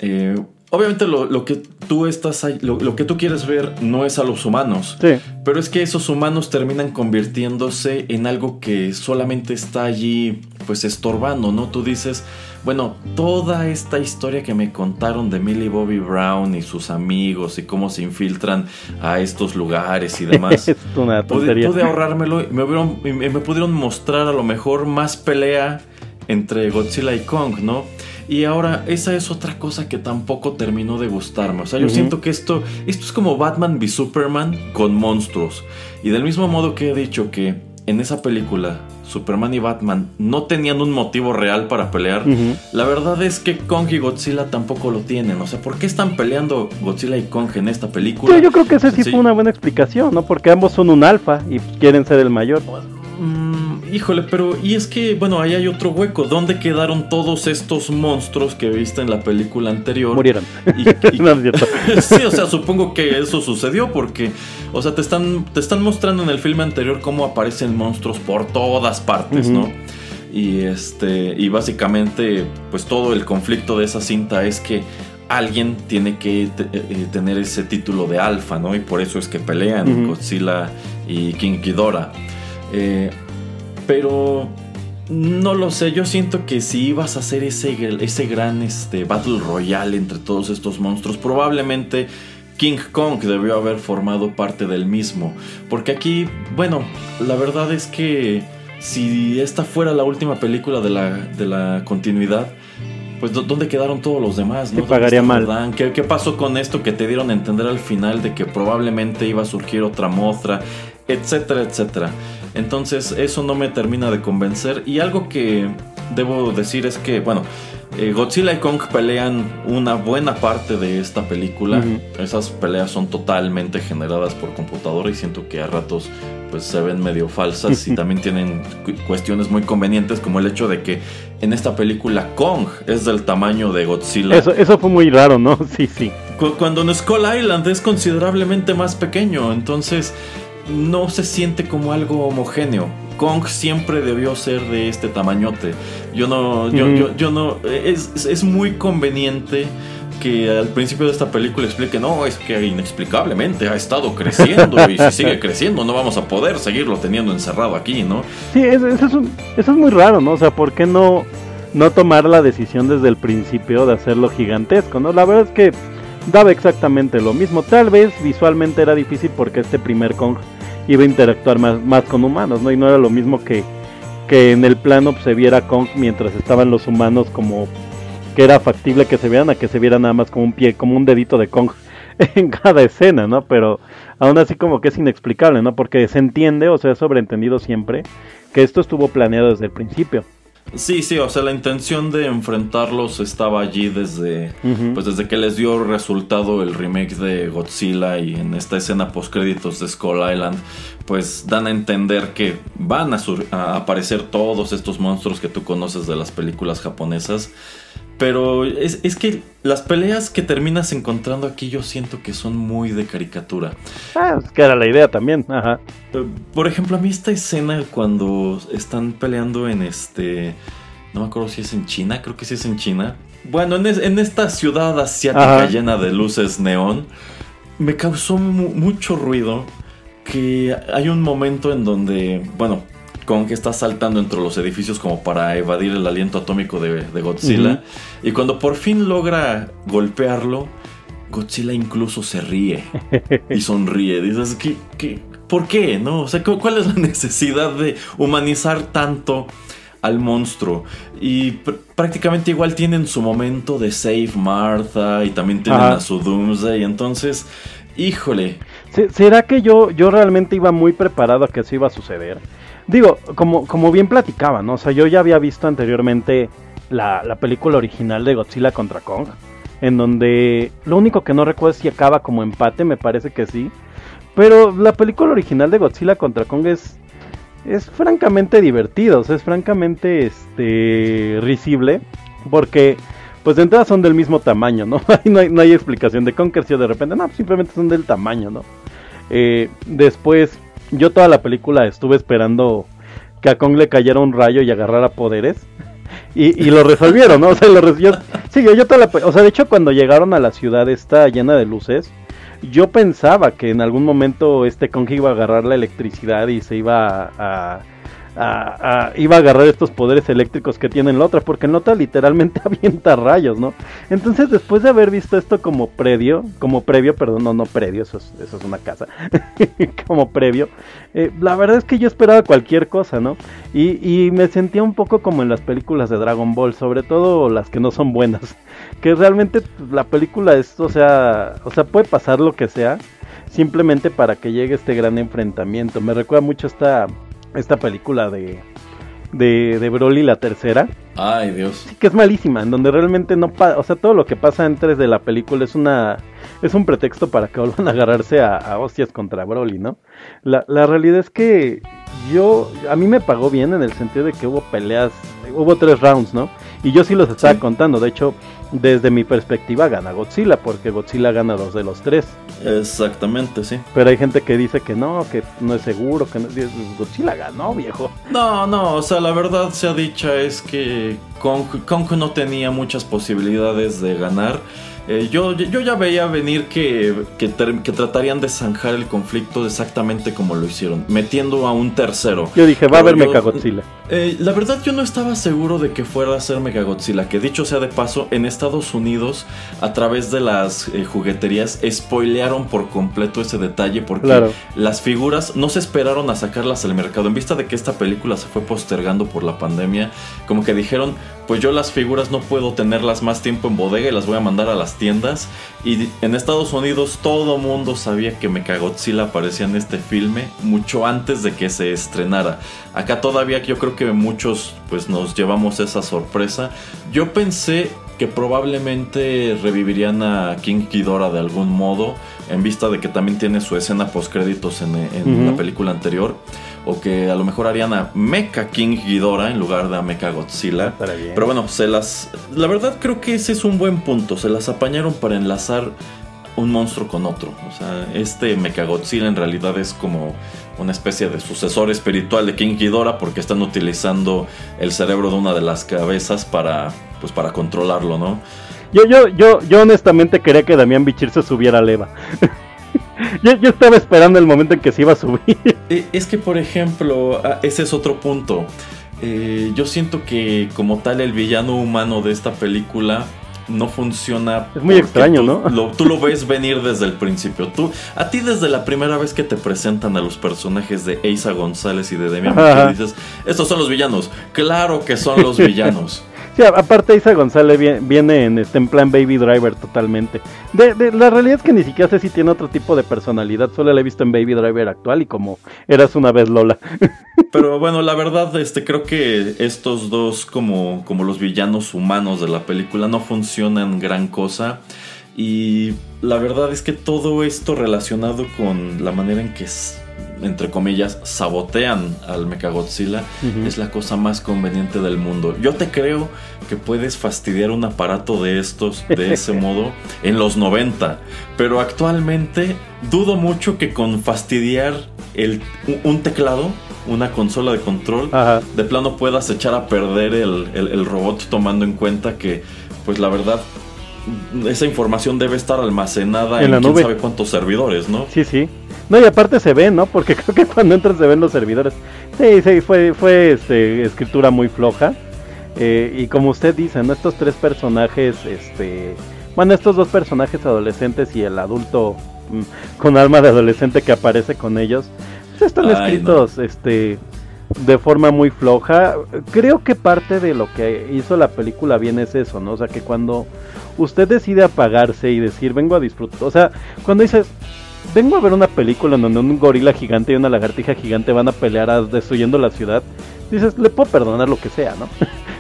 eh, Obviamente lo, que tú estás lo, que tú quieres ver no es a los humanos. Sí. Pero es que esos humanos terminan convirtiéndose en algo que solamente está allí pues estorbando, ¿no? Tú dices, bueno, toda esta historia que me contaron de Millie Bobby Brown y sus amigos y cómo se infiltran a estos lugares y demás. es una tontería. Pude, ahorrármelo y me, me pudieron mostrar a lo mejor más pelea entre Godzilla y Kong, ¿no? Y ahora esa es otra cosa que tampoco terminó de gustarme. O sea, yo siento que esto, esto es como Batman v Superman con monstruos. Y del mismo modo que he dicho que en esa película Superman y Batman no tenían un motivo real para pelear, la verdad es que Kong y Godzilla tampoco lo tienen. O sea, ¿por qué están peleando Godzilla y Kong en esta película? yo creo que ese sí, fue una buena explicación, ¿no? Porque ambos son un alfa y quieren ser el mayor. Mm, híjole, pero y es que, bueno, ahí hay otro hueco. ¿Dónde quedaron todos estos monstruos que viste en la película anterior? Murieron. sí, o sea, supongo que eso sucedió porque, o sea, te están, te están mostrando en el filme anterior cómo aparecen monstruos por todas partes, ¿no? Y este, y básicamente, pues todo el conflicto de esa cinta es que alguien tiene que eh, tener ese título de alfa, ¿no? Y por eso es que pelean Godzilla y King Ghidorah. Eh, pero no lo sé, yo siento que si ibas a hacer ese, ese gran este, Battle Royale entre todos estos monstruos, probablemente King Kong debió haber formado parte del mismo. Porque aquí, bueno, la verdad es que si esta fuera la última película de la, de la continuidad, pues ¿dónde quedaron todos los demás? ¿no? pagaría mal. ¿Qué, ¿Qué, pasó con esto que te dieron a entender al final de que probablemente iba a surgir otra Mothra, etcétera, etcétera? Entonces eso no me termina de convencer. Y algo que debo decir es que, bueno, eh, Godzilla y Kong pelean una buena parte de esta película. Esas peleas son totalmente generadas por computadora y siento que a ratos pues se ven medio falsas y también tienen cuestiones muy convenientes como el hecho de que en esta película Kong es del tamaño de Godzilla. Eso, eso fue muy raro, ¿no? Sí, sí. Cuando en Skull Island es considerablemente más pequeño, entonces no se siente como algo homogéneo. Kong siempre debió ser de este tamañote. Yo no, yo, yo, no, es, es, muy conveniente que al principio de esta película explique, no, es que inexplicablemente ha estado creciendo y si sigue creciendo no vamos a poder seguirlo teniendo encerrado aquí, ¿no? Sí, eso, es, eso es muy raro, ¿no? O sea, ¿por qué no, no tomar la decisión desde el principio de hacerlo gigantesco, ¿no? La verdad es que daba exactamente lo mismo. Tal vez visualmente era difícil porque este primer Kong iba a interactuar más, más con humanos, ¿no? Y no era lo mismo que, que en el plano pues, se viera Kong mientras estaban los humanos como que era factible que se vieran a que se viera nada más como un pie, como un dedito de Kong en cada escena, ¿no? Pero aún así como que es inexplicable, ¿no? Porque se entiende, o sea, es sobreentendido siempre, que esto estuvo planeado desde el principio. Sí, sí, o sea, la intención de enfrentarlos estaba allí desde, pues desde que les dio resultado el remake de Godzilla y en esta escena post créditos de Skull Island, pues dan a entender que van a, a aparecer todos estos monstruos que tú conoces de las películas japonesas. Pero es, es, que las peleas que terminas encontrando aquí yo siento que son muy de caricatura. Ah, es que era la idea también, ajá. Eh, por ejemplo, a mí esta escena cuando están peleando en este... No me acuerdo si es en China, creo que sí es en China. Bueno, en, en esta ciudad asiática llena de luces neón, me causó mucho ruido que hay un momento en donde, bueno, Kong está saltando entre los edificios como para evadir el aliento atómico de, Godzilla. Y cuando por fin logra golpearlo, Godzilla incluso se ríe y sonríe. Dices, ¿qué, qué, por qué? ¿No? O sea, ¿cuál es la necesidad de humanizar tanto al monstruo? Y prácticamente igual tienen su momento de Save Martha y también tienen a su Doomsday. Entonces, híjole. ¿Será que yo, yo realmente iba muy preparado a que eso iba a suceder? Digo, como, como bien platicaba, ¿no? O sea, yo ya había visto anteriormente la, la, película original de Godzilla contra Kong, en donde lo único que no recuerdo es si acaba como empate, me parece que sí. Pero la película original de Godzilla contra Kong es, es francamente divertido, o sea, es francamente este, risible, porque pues de entrada son del mismo tamaño, ¿no? no, hay, no hay explicación de Kong si de repente, no, simplemente son del tamaño, ¿no? Eh, después yo toda la película estuve esperando que a Kong le cayera un rayo y agarrara poderes. Y, lo resolvieron, ¿no? O sea, lo sí, yo, toda la, o sea, de hecho cuando llegaron a la ciudad esta llena de luces, yo pensaba que en algún momento este Kong iba a agarrar la electricidad y se iba a, iba a agarrar estos poderes eléctricos que tiene en la otra, porque en la otra literalmente avienta rayos, ¿no? Entonces, después de haber visto esto como previo, como previo, perdón, no, no previo, eso es, eso es una casa, como previo, eh, la verdad es que yo esperaba cualquier cosa, ¿no? Y, y me sentía un poco como en las películas de Dragon Ball, sobre todo las que no son buenas, que realmente la película es, o sea, o sea, puede pasar lo que sea, simplemente para que llegue este gran enfrentamiento. Me recuerda mucho esta esta película de, de, de Broly, la tercera. Ay, Dios. Sí, que es malísima, en donde realmente no pasa, o sea, todo lo que pasa antes de la película es una es un pretexto para que vuelvan a agarrarse a, hostias contra Broly, ¿no? La, la, realidad es que yo, a mí me pagó bien en el sentido de que hubo peleas, hubo tres rounds, ¿no? Y yo sí los estaba contando, de hecho, desde mi perspectiva gana Godzilla, porque Godzilla gana dos de los tres. Exactamente, sí. Pero hay gente que dice que no, que no es seguro, que Godzilla ganó, viejo. No, no, o sea, la verdad sea dicha es que Kong, Kong no tenía muchas posibilidades de ganar. Eh, yo, yo ya veía venir que, que, tratarían de zanjar el conflicto exactamente como lo hicieron, metiendo a un tercero. Yo dije, va a haber Mechagodzilla. Eh, la verdad yo no estaba seguro de que fuera a ser Mechagodzilla, que dicho sea de paso, en Estados Unidos, a través de las eh, jugueterías, spoilearon por completo ese detalle porque las figuras no se esperaron a sacarlas al mercado. En vista de que esta película se fue postergando por la pandemia, como que dijeron, pues yo las figuras no puedo tenerlas más tiempo en bodega y las voy a mandar a las tiendas. Y en Estados Unidos todo mundo sabía que Mechagodzilla aparecía en este filme mucho antes de que se estrenara. Acá todavía yo creo que muchos pues nos llevamos esa sorpresa. Yo pensé que probablemente revivirían a King Ghidorah de algún modo, en vista de que también tiene su escena post créditos en, en la película anterior o que a lo mejor harían a Mecha King Ghidorah en lugar de a Mecha Godzilla. Pero bueno, se las la verdad creo que ese es un buen punto, se las apañaron para enlazar un monstruo con otro. O sea, este Mecha Godzilla en realidad es como una especie de sucesor espiritual de King Ghidorah porque están utilizando el cerebro de una de las cabezas para pues para controlarlo, ¿no? Yo yo yo yo honestamente quería que Damián Bichir se subiera a leva. yo, estaba esperando el momento en que se iba a subir. Eh, es que, por ejemplo, ah, ese es otro punto. Eh, yo siento que como tal el villano humano de esta película no funciona. Es muy extraño, tú ¿no? Lo, tú lo ves venir desde el principio. Tú, a ti desde la primera vez que te presentan a los personajes de Eisa González y de Demian dices, estos son los villanos. Claro que son los villanos. Sí, aparte Isa González vie- viene en, este, en plan Baby Driver totalmente. De, de- la realidad es que ni siquiera sé si tiene otro tipo de personalidad, solo la he visto en Baby Driver actual y como eras una vez Lola. Pero bueno, la verdad, este, creo que estos dos, como, como los villanos humanos de la película, no funcionan gran cosa. Y la verdad es que todo esto relacionado con la manera en que, s- entre comillas, sabotean al Mechagodzilla Ujú. es la cosa más conveniente del mundo. Yo te creo que puedes fastidiar un aparato de estos de ese modo en los 90, pero actualmente dudo mucho que con fastidiar el, un- un teclado, una consola de control, Ajá. de plano puedas echar a perder el, el- el robot tomando en cuenta que, pues la verdad, esa información debe estar almacenada En en, la quién nube. sabe cuántos servidores, ¿no? Sí, sí. No, y aparte se ve, ¿no? Porque creo que cuando entran se ven los servidores. Sí, sí, fue, fue este, escritura muy floja. Eh, y como usted dice, ¿no? Estos tres personajes, este... Bueno, estos dos personajes adolescentes y el adulto mm, con alma de adolescente que aparece con ellos, pues están Ay, escritos, este... De forma muy floja. Creo que parte de lo que hizo la película bien es eso, ¿no? O sea, que cuando usted decide apagarse y decir, vengo a disfrutar. O sea, cuando dices, vengo a ver una película en donde un gorila gigante y una lagartija gigante van a pelear destruyendo la ciudad, dices, le puedo perdonar lo que sea, ¿no?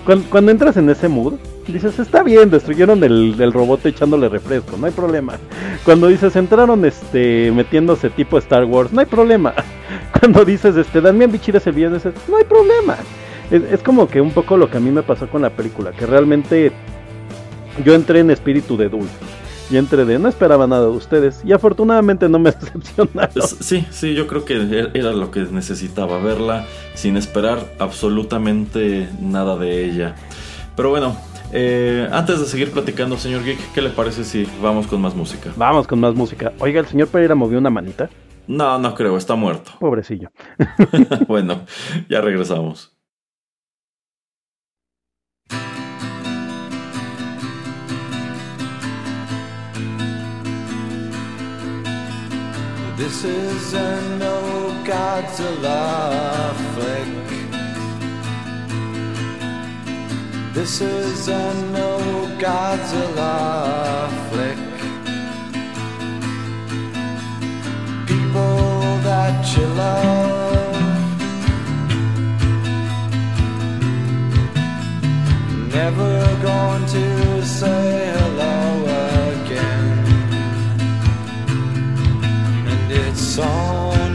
cuando, entras en ese mood, dices, está bien, destruyeron el, el robot echándole refresco, no hay problema. Cuando dices, entraron este metiéndose tipo Star Wars, no hay problema. Cuando dices, este, Damián Bichir es el dices, no hay problema. Es, es como que un poco lo que a mí me pasó con la película, que realmente yo entré en espíritu de dulce. Y entré de no esperaba nada de ustedes. Y afortunadamente no me decepcionaron. Sí, sí, yo creo que er- era lo que necesitaba, verla sin esperar absolutamente nada de ella. Pero bueno, eh, antes de seguir platicando, señor Geek, ¿qué le parece si vamos con más música? Vamos con más música. Oiga, el señor Pereira movió una manita. No, no creo, está muerto. Pobrecillo. bueno, ya regresamos. This is a no Godzilla flick. This is a no Godzilla flick. People that you love never going to say hello song.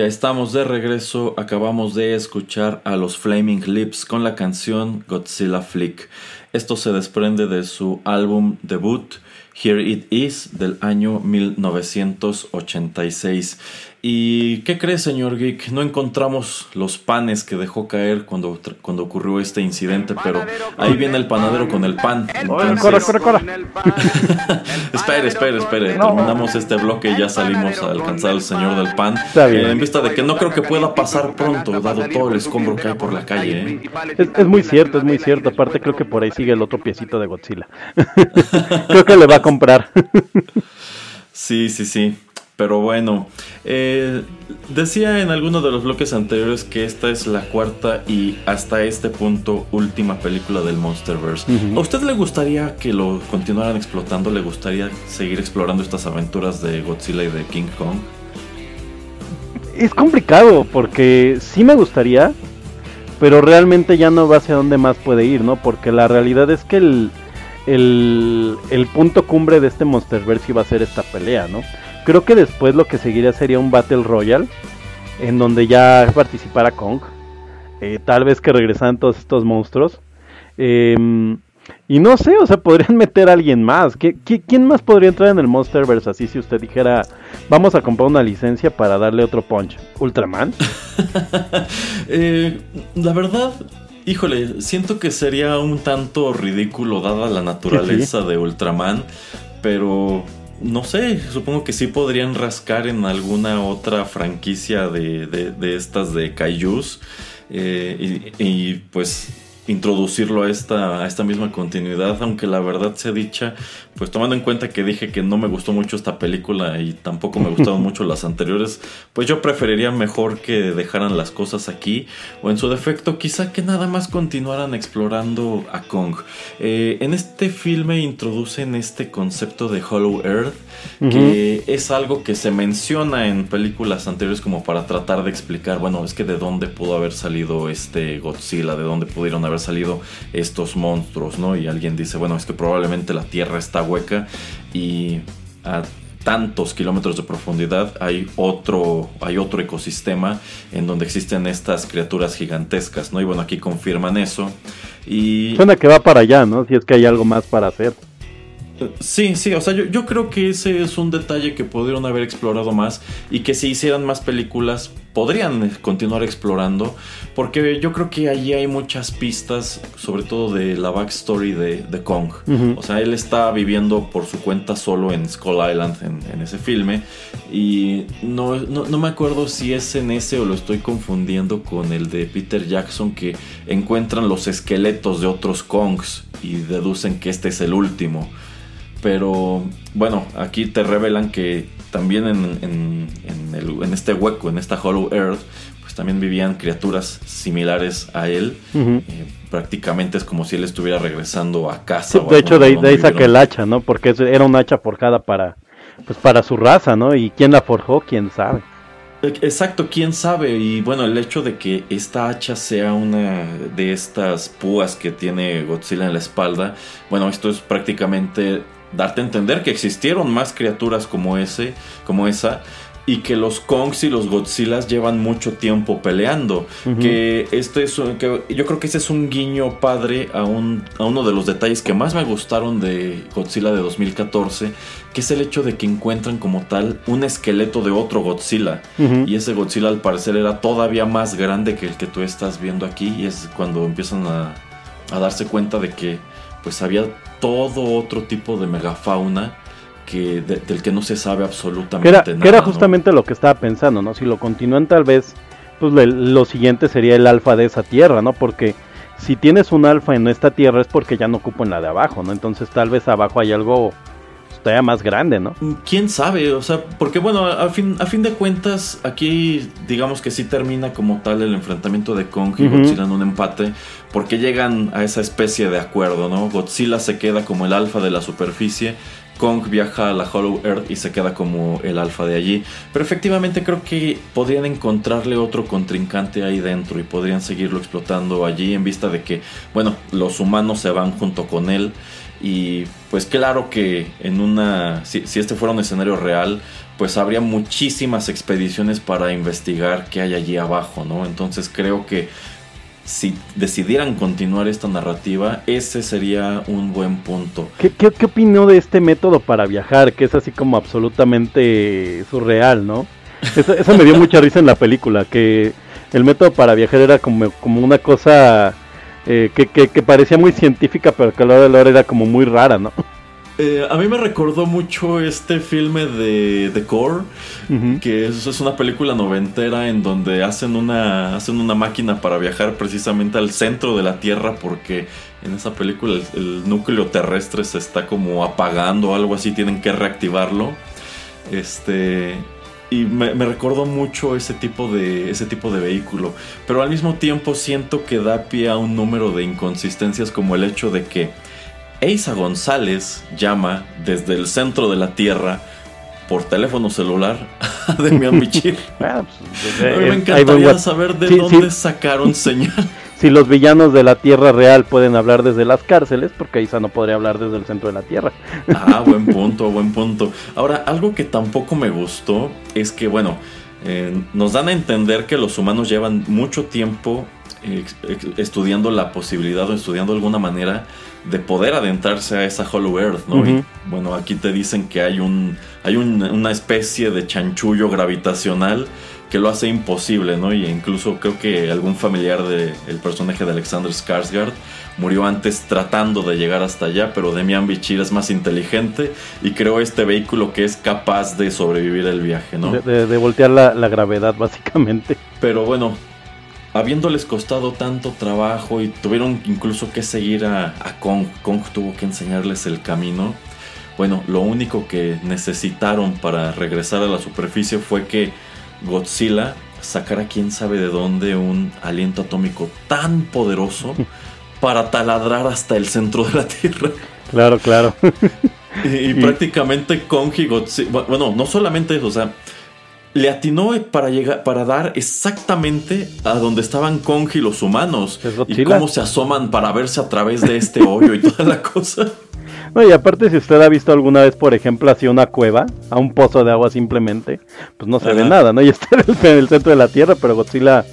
Ya estamos de regreso, acabamos de escuchar a los Flaming Lips con la canción Godzilla Flick. Esto se desprende de su álbum debut Here It Is del año 1986. ¿Y qué cree, señor Geek? No encontramos los panes que dejó caer cuando, cuando ocurrió este incidente, pero ahí viene el panadero con el pan. Entonces- corre, corre, corre. Espere, espere, espere. Terminamos este bloque y ya salimos a alcanzar al señor del pan. Está bien. Eh, en vista de que no creo que pueda pasar pronto, dado todo el escombro que hay por la calle. ¿eh? Es, es muy cierto, es muy cierto. Aparte creo que por ahí sigue el otro piecito de Godzilla. creo que le va a comprar. Sí, sí, sí. Pero bueno, eh, decía en alguno de los bloques anteriores que esta es la cuarta y hasta este punto última película del Monsterverse. ¿A usted le gustaría que lo continuaran explotando? ¿Le gustaría seguir explorando estas aventuras de Godzilla y de King Kong? es complicado porque sí me gustaría, pero realmente ya no va hacia dónde más puede ir, ¿no? Porque la realidad es que el, el, el punto cumbre de este Monsterverse iba a ser esta pelea, ¿no? Creo que después lo que seguiría sería un Battle Royale, en donde ya participara Kong, eh, tal vez que regresaran todos estos monstruos. Em, y no sé, o sea, podrían meter a alguien más. ¿Qué, qué- quién más podría entrar en el Monsterverse así si usted dijera, vamos a comprar una licencia para darle otro punch? ¿Ultraman? Eh, la verdad, híjole, siento que sería un tanto ridículo dada la naturaleza de Ultraman, pero no sé, supongo que sí podrían rascar en alguna otra franquicia de, de- estas de Kaijus eh, y, y, pues introducirlo a esta, a esta misma continuidad, aunque la verdad sea dicha, pues tomando en cuenta que dije que no me gustó mucho esta película y tampoco me gustaron mucho las anteriores, pues yo preferiría mejor que dejaran las cosas aquí o en su defecto quizá que nada más continuaran explorando a Kong. Eh, en este filme introducen este concepto de Hollow Earth, que es algo que se menciona en películas anteriores como para tratar de explicar, bueno, es que de dónde pudo haber salido este Godzilla, de dónde pudieron haber salido estos monstruos, ¿no? Y alguien dice, bueno, es que probablemente la Tierra está hueca y a tantos kilómetros de profundidad hay otro, hay otro ecosistema en donde existen estas criaturas gigantescas, ¿no? Y bueno, aquí confirman eso. Y Suena que va para allá, ¿no? Si es que hay algo más para hacer. Sí, sí, o sea, yo, yo creo que ese es un detalle que pudieron haber explorado más y que si hicieran más películas podrían continuar explorando porque yo creo que allí hay muchas pistas, sobre todo de la backstory de, de Kong. O sea, él está viviendo por su cuenta solo en Skull Island en, en ese filme y no, no, no me acuerdo si es en ese o lo estoy confundiendo con el de Peter Jackson que encuentran los esqueletos de otros Kongs y deducen que este es el último. Pero bueno, aquí te revelan que también en, en- en el- en este hueco, en esta Hollow Earth, pues también vivían criaturas similares a él. Eh, prácticamente es como si él estuviera regresando a casa. Sí, o de hecho, de de ahí saqué el hacha, ¿no? Porque era un hacha forjada para, pues, para su raza, ¿no? Y quién la forjó, quién sabe. E- Exacto, quién sabe. Y bueno, el hecho de que esta hacha sea una de estas púas que tiene Godzilla en la espalda, bueno, esto es prácticamente darte a entender que existieron más criaturas como ese, como esa. Y que los Kongs y los Godzillas llevan mucho tiempo peleando. Que este es un- que yo creo que ese es un guiño padre a, un, a uno de los detalles que más me gustaron de Godzilla de 2014, que es el hecho de que encuentran como tal un esqueleto de otro Godzilla. Y ese Godzilla al parecer era todavía más grande que el que tú estás viendo aquí. Y es cuando empiezan a, a darse cuenta de que pues había todo otro tipo de megafauna que, de- del que no se sabe absolutamente era, nada. que era ¿no? justamente lo que estaba pensando, ¿no? Si lo continúan tal vez, pues le- lo siguiente sería el alfa de esa tierra, ¿no? Porque si tienes un alfa en esta tierra es porque ya no ocupan la de abajo, ¿no? Entonces tal vez abajo hay algo todavía más grande, ¿no? ¿Quién sabe? O sea, porque bueno, a fin, a fin de cuentas, aquí digamos que sí termina como tal el enfrentamiento de Kong y Ujú. Godzilla en un empate, porque llegan a esa especie de acuerdo, ¿no? Godzilla se queda como el alfa de la superficie, Kong viaja a la Hollow Earth y se queda como el alfa de allí. Pero efectivamente creo que podrían encontrarle otro contrincante ahí dentro y podrían seguirlo explotando allí en vista de que, bueno, los humanos se van junto con él. Y pues claro que en una, si, este fuera un escenario real, pues habría muchísimas expediciones para investigar qué hay allí abajo, ¿no? Entonces creo que si decidieran continuar esta narrativa, ese sería un buen punto. ¿Qué, qué, qué opinó de este método para viajar? Que es así como absolutamente surreal, ¿no? Eso, eso me dio mucha risa en la película, que el método para viajar era como, como una cosa eh, que, que, que parecía muy científica, pero que a la hora de la hora era como muy rara, ¿no? Eh, a mí me recordó mucho este filme de The Core, que es, es una película noventera en donde hacen una, hacen una máquina para viajar precisamente al centro de la Tierra porque en esa película el, el núcleo terrestre se está como apagando o algo así, tienen que reactivarlo. Este... Y me, me recordó mucho ese tipo, de, ese tipo de vehículo. Pero al mismo tiempo siento que da pie a un número de inconsistencias como el hecho de que Eisa González llama desde el centro de la Tierra por teléfono celular a Demian Bichir. Bueno, pues, A mí me eh, encantaría saber de Sí, dónde sí. sacaron señal. Si los villanos de la Tierra real pueden hablar desde las cárceles, porque Isa no podría hablar desde el centro de la Tierra. Ah, buen punto, buen punto. Ahora, algo que tampoco me gustó es que, bueno, eh, nos dan a entender que los humanos llevan mucho tiempo eh, estudiando la posibilidad o estudiando alguna manera de poder adentrarse a esa Hollow Earth, ¿no? Y, bueno, aquí te dicen que hay un hay un- una especie de chanchullo gravitacional que lo hace imposible, ¿no? Y incluso creo que algún familiar del personaje de Alexander Skarsgård murió antes tratando de llegar hasta allá, pero Demian Bichir es más inteligente y creó este vehículo que es capaz de sobrevivir el viaje, ¿no? De, de- de voltear la, la gravedad, básicamente. Pero bueno, habiéndoles costado tanto trabajo y tuvieron incluso que seguir a, a Kong, Kong tuvo que enseñarles el camino. Bueno, lo único que necesitaron para regresar a la superficie fue que Godzilla sacara quién sabe de dónde un aliento atómico tan poderoso para taladrar hasta el centro de la Tierra. Claro, claro. Y, y prácticamente Kong y Godzilla. Bueno, no solamente eso, o sea, le atinó para llegar, para dar exactamente a donde estaban Kong y los humanos. Y cómo se asoman para verse a través de este hoyo y toda la cosa. No, y aparte, si usted ha visto alguna vez, por ejemplo, así una cueva, a un pozo de agua simplemente, pues no se ve nada, ¿no? Y está en el, en el centro de la Tierra, pero Godzilla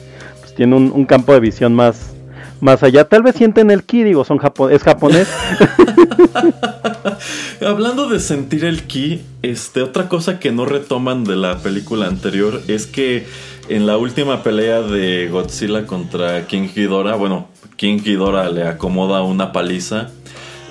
pues, tiene un, un campo de visión más, más allá. Tal vez sienten el ki, digo, son japo- es japonés. Hablando de sentir el ki, este, otra cosa que no retoman de la película anterior es que en la última pelea de Godzilla contra King Ghidorah, bueno, King Ghidorah le acomoda una paliza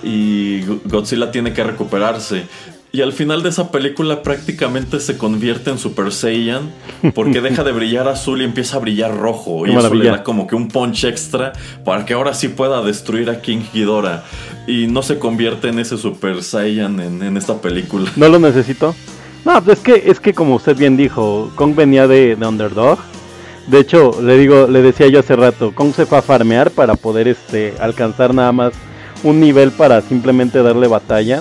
y Go- Godzilla tiene que recuperarse. Y al final de esa película prácticamente se convierte en Super Saiyan porque deja de brillar azul y empieza a brillar rojo. Qué y eso le da como que un punch extra para que ahora sí pueda destruir a King Ghidorah. Y no se convierte en ese Super Saiyan en, en esta película. ¿No lo necesito? No, pues es que, es que como usted bien dijo, Kong venía de, de Underdog. De hecho, le digo, le decía yo hace rato, Kong se fue a farmear para poder este alcanzar nada más un nivel para simplemente darle batalla.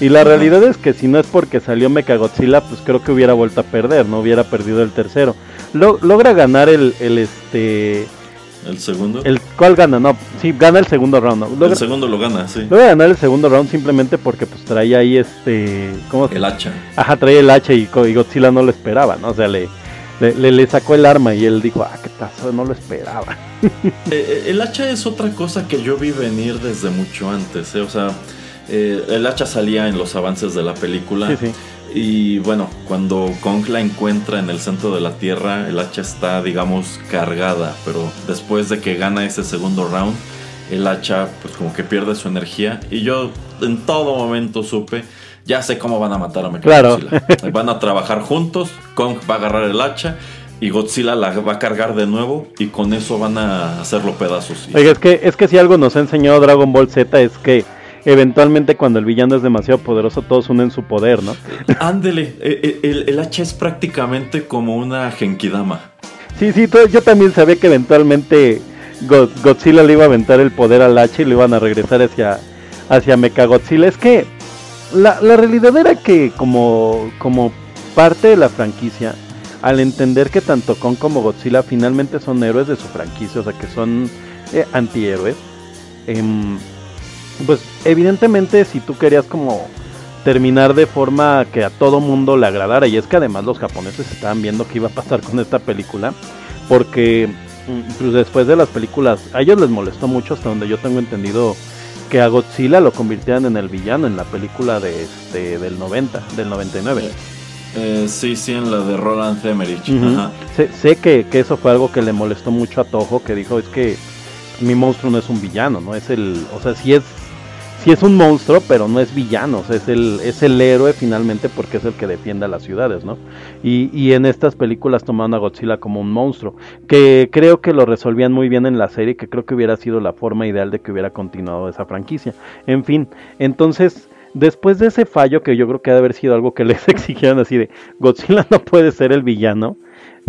Y la realidad es que si no es porque salió Mechagodzilla, pues creo que hubiera vuelto a perder, no hubiera perdido el tercero. Lo- logra ganar el, el este El segundo. el ¿cuál gana? No, sí, gana el segundo round. ¿no? El segundo lo gana, sí. logra ganar el segundo round simplemente porque pues traía ahí este ¿cómo se El hacha. Ajá, traía el hacha y, y Godzilla no lo esperaba, ¿no? O sea, le, le, le- le sacó el arma y él dijo, ah, qué pasó, no lo esperaba. Eh, eh, el hacha es otra cosa que yo vi venir desde mucho antes. eh, O sea, eh, el hacha salía en los avances de la película. Sí, sí. Y bueno, cuando Kong la encuentra en el centro de la Tierra, el hacha está, digamos, cargada. Pero después de que gana ese segundo round, el hacha, pues como que pierde su energía. Y yo en todo momento supe, ya sé cómo van a matar a Claro. Mechagodzilla. Van a trabajar juntos, Kong va a agarrar el hacha. Y Godzilla la va a cargar de nuevo y con eso van a hacerlo pedazos. Oiga, es que, es que si algo nos ha enseñado Dragon Ball Z es que eventualmente cuando el villano es demasiado poderoso, todos unen su poder, ¿no? Ándele, eh, eh, el, el hacha es prácticamente como una Genkidama. Sí, sí, yo también sabía que eventualmente Go- Godzilla le iba a aventar el poder al hacha y lo iban a regresar hacia, hacia Mechagodzilla. Es que la, la realidad era que como, como parte de la franquicia, al entender que tanto Kong como Godzilla finalmente son héroes de su franquicia, o sea que son eh, antihéroes, em, pues evidentemente si tú querías como terminar de forma que a todo mundo le agradara. Y es que además los japoneses estaban viendo qué iba a pasar con esta película, porque mm, pues después de las películas, a ellos les molestó mucho hasta donde yo tengo entendido que a Godzilla lo convirtieran en el villano en la película de este del 90, del 99. Eh, sí, sí, en la de Roland Emmerich. Ajá. Sé, sé que, que eso fue algo que le molestó mucho a Toho, que dijo es que mi monstruo no es un villano, no es el, o sea, sí es, sí es un monstruo, pero no es villano, es el, es el héroe finalmente porque es el que defiende a las ciudades, ¿no? Y, y en estas películas tomaron a Godzilla como un monstruo, que creo que lo resolvían muy bien en la serie, que creo que hubiera sido la forma ideal de que hubiera continuado esa franquicia. En fin, entonces después de ese fallo que yo creo que ha de haber sido algo que les exigieron así de Godzilla no puede ser el villano,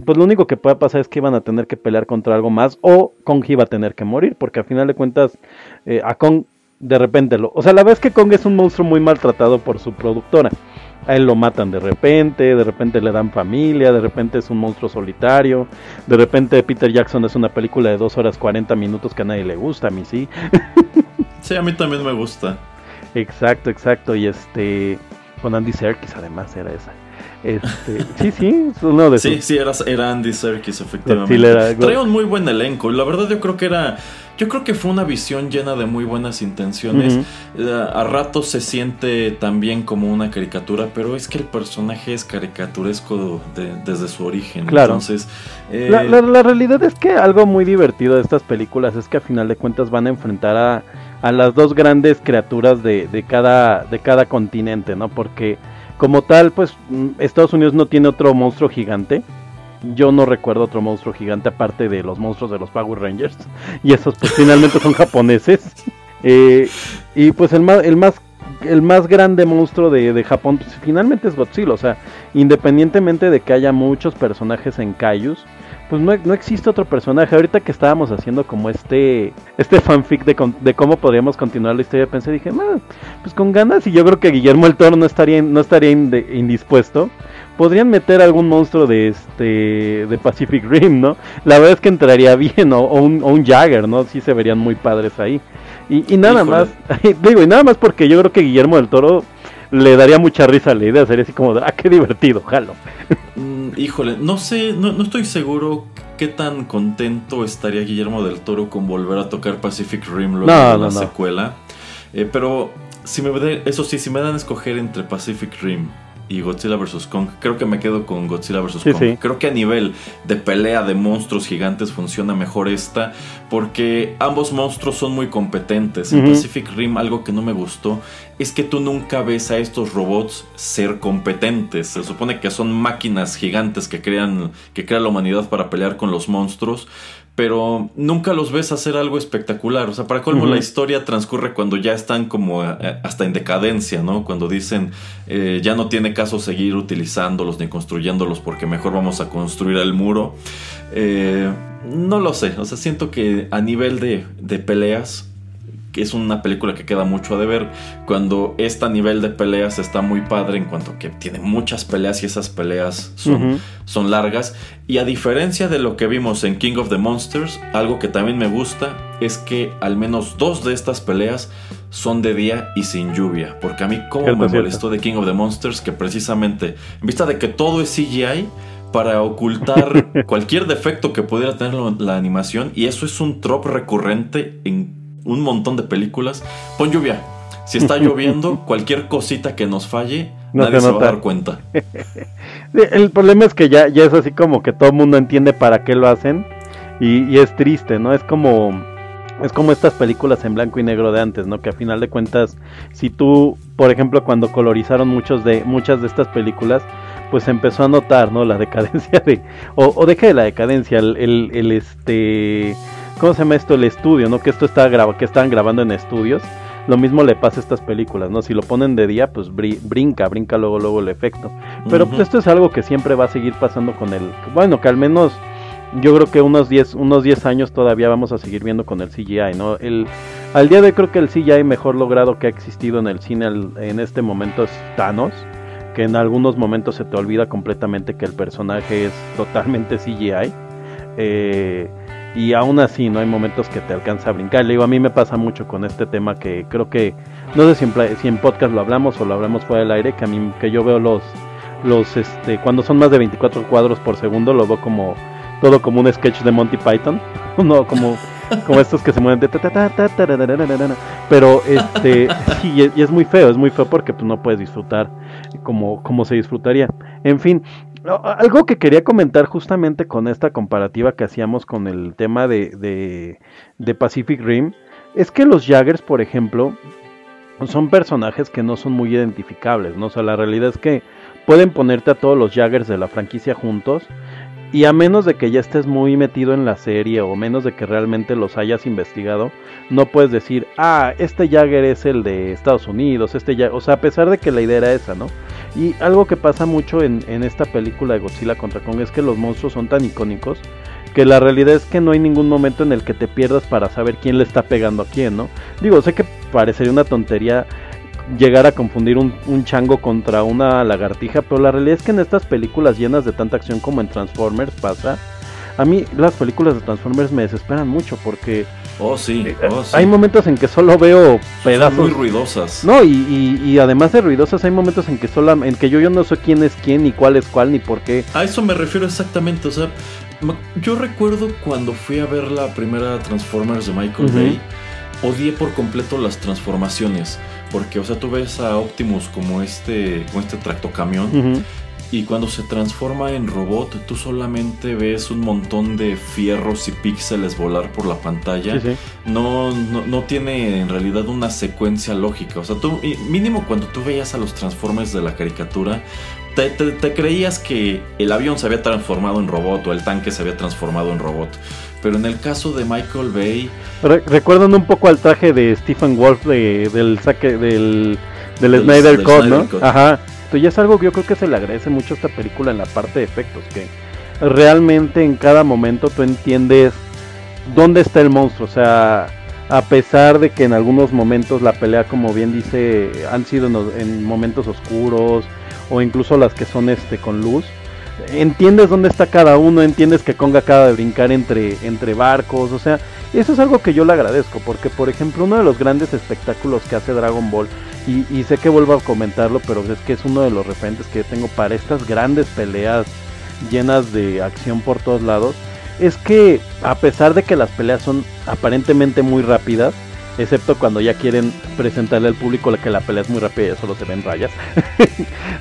pues lo único que puede pasar es que iban a tener que pelear contra algo más o Kong iba a tener que morir, porque al final de cuentas eh, a Kong de repente lo... O sea, la verdad es que Kong es un monstruo muy maltratado por su productora. A él lo matan de repente, de repente le dan familia, de repente es un monstruo solitario, de repente Peter Jackson es una película de 2 horas 40 minutos que a nadie le gusta, a mí sí. Sí, a mí también me gusta. Exacto, exacto. Y este. Con Andy Serkis, además, era esa. Este, sí, sí, es uno de Sí, sus. sí, era, era Andy Serkis, efectivamente. Sí, era- Trae un muy buen elenco. La verdad, yo creo que era. Yo creo que fue una visión llena de muy buenas intenciones. Eh, A ratos se siente también como una caricatura, pero es que el personaje es caricaturesco de- desde su origen. Claro. Entonces, eh, La, la- la realidad es que algo muy divertido de estas películas es que a final de cuentas van a enfrentar a, a las dos grandes criaturas de, de cada, de cada continente, ¿no? Porque como tal, pues mm, Estados Unidos no tiene otro monstruo gigante. Yo no recuerdo otro monstruo gigante aparte de los monstruos de los Power Rangers. Y esos pues finalmente son japoneses. Eh, y pues el más, el más, el más grande monstruo de, de Japón pues, finalmente es Godzilla. O sea, independientemente de que haya muchos personajes en Kaijus, pues no, no existe otro personaje. Ahorita que estábamos haciendo como este este fanfic de, de cómo podríamos continuar la historia, pensé, dije, "Ah, pues con ganas, y yo creo que Guillermo el Toro no estaría, no estaría indispuesto. Podrían meter algún monstruo de este de Pacific Rim, ¿no? La verdad es que entraría bien, o, o un, o un Jagger, ¿no? Sí se verían muy padres ahí. Y, y nada Híjole. más, digo, y nada más porque yo creo que Guillermo del Toro le daría mucha risa a la idea, sería así como, de, ah, qué divertido, jalo. mm, híjole, no sé, no, no estoy seguro qué tan contento estaría Guillermo del Toro con volver a tocar Pacific Rim luego No, de la no, secuela. Eh, pero si me eso sí, si me dan a escoger entre Pacific Rim y Godzilla vs. Kong, creo que me quedo con Godzilla vs. Sí, Kong. sí. Creo que a nivel de pelea de monstruos gigantes funciona mejor esta, porque ambos monstruos son muy competentes. En. Pacific Rim algo que no me gustó es que tú nunca ves a estos robots ser competentes. Se supone que son máquinas gigantes que crean que crea la humanidad para pelear con los monstruos, pero nunca los ves hacer algo espectacular. O sea, para colmo la historia transcurre cuando ya están como eh, hasta en decadencia, ¿no? Cuando dicen eh, ya no tiene caso seguir utilizándolos ni construyéndolos porque mejor vamos a construir el muro. Eh, no lo sé, o sea, siento que a nivel de, de peleas que es una película que queda mucho a deber. Cuando este nivel de peleas está muy padre en cuanto que tiene muchas peleas y esas peleas son, son largas. Y a diferencia de lo que vimos en King of the Monsters, algo que también me gusta es que al menos dos de estas peleas son de día y sin lluvia. Porque a mí como me cierto. molestó de King of the Monsters que precisamente en vista de que todo es CGI, para ocultar cualquier defecto que pudiera tener la, la animación y eso es un trop recurrente en un montón de películas. Pon lluvia. Si está lloviendo, cualquier cosita que nos falle, No nadie se va a dar cuenta. El problema es que ya, ya es así como que todo el mundo entiende para qué lo hacen y, y es triste, ¿no? Es como es como estas películas en blanco y negro de antes, ¿no? Que a final de cuentas, si tú, por ejemplo, cuando colorizaron muchos de muchas de estas películas, pues empezó a notar, ¿no? La decadencia de o, o deje de la decadencia, el, el, el, este ¿cómo se llama esto? El estudio, ¿no? Que esto está graba, que estaban grabando en estudios. Lo mismo le pasa a estas películas, ¿no? Si lo ponen de día, pues bri- brinca, brinca luego luego el efecto. Pero pues esto es algo que siempre va a seguir pasando con el... Bueno, que al menos yo creo que unos 10 unos 10 años todavía vamos a seguir viendo con el CGI, ¿no? El, al día de hoy creo que el CGI mejor logrado que ha existido en el cine en este momento es Thanos, que en algunos momentos se te olvida completamente que el personaje es totalmente CGI. Eh, y aún así no hay momentos que te alcanza a brincar. Le digo, a mí me pasa mucho con este tema que creo que, no sé si en, si en podcast lo hablamos o lo hablamos fuera del aire, que a mí, que yo veo los, los, este, cuando son más de 24 cuadros por segundo, lo veo como, todo como un sketch de Monty Python, no, como, como estos que se mueven de ta, ta, ta, pero este, sí, y es, muy feo, es muy feo porque pues no puedes disfrutar como, como se disfrutaría. En fin, algo que quería comentar justamente con esta comparativa que hacíamos con el tema de, de, de Pacific Rim es que los Jaggers, por ejemplo, son personajes que no son muy identificables, ¿no? O sea, la realidad es que pueden ponerte a todos los Jaggers de la franquicia juntos y a menos de que ya estés muy metido en la serie o menos de que realmente los hayas investigado, no puedes decir, ah, este Jagger es el de Estados Unidos, este Jagger, o sea, a pesar de que la idea era esa, ¿no? Y algo que pasa mucho en, en esta película de Godzilla contra Kong es que los monstruos son tan icónicos que la realidad es que no hay ningún momento en el que te pierdas para saber quién le está pegando a quién, ¿no? Digo, sé que parecería una tontería llegar a confundir un, un chango contra una lagartija, pero la realidad es que en estas películas llenas de tanta acción como en Transformers pasa, a mí las películas de Transformers me desesperan mucho porque Oh, sí, oh, sí. hay momentos en que solo veo Son pedazos muy ruidosas. no, y, y- y además de ruidosas, hay momentos en que sola, en que yo, yo no sé quién es quién, ni cuál es cuál, ni por qué. A eso me refiero exactamente, o sea, yo recuerdo cuando fui a ver la primera Transformers de Michael Ujú. Bay, odié por completo las transformaciones, porque, o sea, tú ves a Optimus como este, como este tractocamión. Y cuando se transforma en robot, tú solamente ves un montón de fierros y píxeles volar por la pantalla. Sí, sí. No, no, no tiene en realidad una secuencia lógica. O sea, tú, mínimo cuando tú veías a los Transformers de la caricatura, te, te- te creías que el avión se había transformado en robot o el tanque se había transformado en robot. Pero en el caso de Michael Bay, Re- recuerdan un poco al traje de Stephen Wolf de- del saque del, del, Del- Snyder Snyder ¿no? Cut. Ajá. Ya es algo que yo creo que se le agradece mucho a esta película en la parte de efectos, que realmente en cada momento tú entiendes dónde está el monstruo, o sea, a pesar de que en algunos momentos la pelea, como bien dice, han sido en momentos oscuros o incluso las que son este con luz, entiendes dónde está cada uno, entiendes que Kong acaba de brincar entre, entre barcos, o sea, eso es algo que yo le agradezco, porque por ejemplo uno de los grandes espectáculos que hace Dragon Ball, y, y sé que vuelvo a comentarlo, pero es que es uno de los referentes que tengo para estas grandes peleas llenas de acción por todos lados, es que a pesar de que las peleas son aparentemente muy rápidas, excepto cuando ya quieren presentarle al público que la pelea es muy rápida y solo se ven rayas.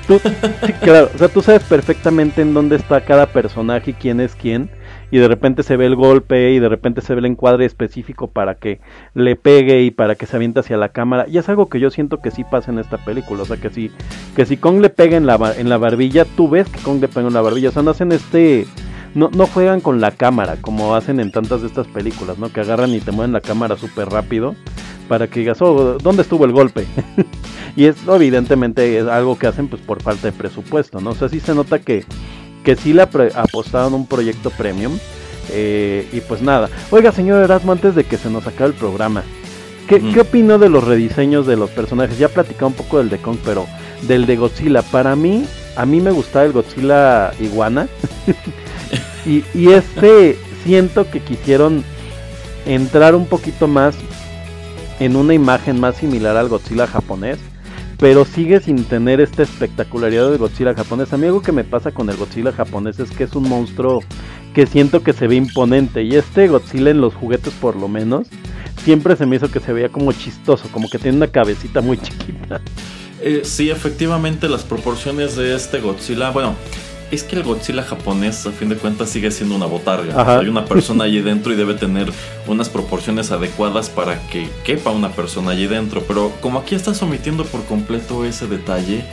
claro, o sea, tú sabes perfectamente en dónde está cada personaje y quién es quién, y de repente se ve el golpe y de repente se ve el encuadre específico para que le pegue y para que se aviente hacia la cámara, y es algo que yo siento que sí pasa en esta película, o sea, que si, que si Kong le pega en la, en la barbilla, tú ves que Kong le pega en la barbilla, o sea, no hacen este no, no juegan con la cámara como hacen en tantas de estas películas, ¿no? Que agarran y te mueven la cámara súper rápido para que digas, oh, ¿dónde estuvo el golpe? y esto evidentemente es algo que hacen pues por falta de presupuesto, ¿no? O sea, sí se nota que, que sí le apostaron un proyecto premium. eh, y pues nada. Oiga, señor Erasmo, antes de que se nos acabe el programa, ¿qué. ¿qué opinó de los rediseños de los personajes? Ya platicaba un poco del de Kong, pero del de Godzilla. Para mí, a mí me gustaba el Godzilla iguana. y, y este siento que quisieron entrar un poquito más en una imagen más similar al Godzilla japonés, pero sigue sin tener esta espectacularidad del Godzilla japonés. A mí algo que me pasa con el Godzilla japonés es que es un monstruo que siento que se ve imponente y este Godzilla en los juguetes por lo menos siempre se me hizo que se veía como chistoso, como que tiene una cabecita muy chiquita. Eh, sí, efectivamente las proporciones de este Godzilla, bueno, es que el Godzilla japonés a fin de cuentas sigue siendo una botarga. Ajá. Hay una persona allí dentro y debe tener unas proporciones adecuadas para que quepa una persona allí dentro. Pero como aquí estás omitiendo por completo ese detalle,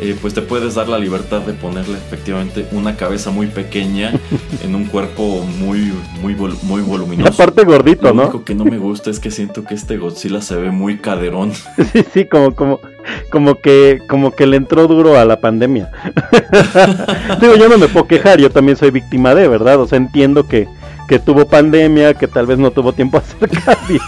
eh, pues te puedes dar la libertad de ponerle efectivamente una cabeza muy pequeña en un cuerpo muy, muy, vol- muy Y voluminoso. aparte gordito, Lo ¿no? único que no me gusta es que siento que este Godzilla se ve muy caderón. Sí, sí, como, como, como que, como que le entró duro a la pandemia. Digo, yo no me puedo quejar, yo también soy víctima de, ¿verdad? O sea, entiendo que, que tuvo pandemia, que tal vez no tuvo tiempo a hacer cardio.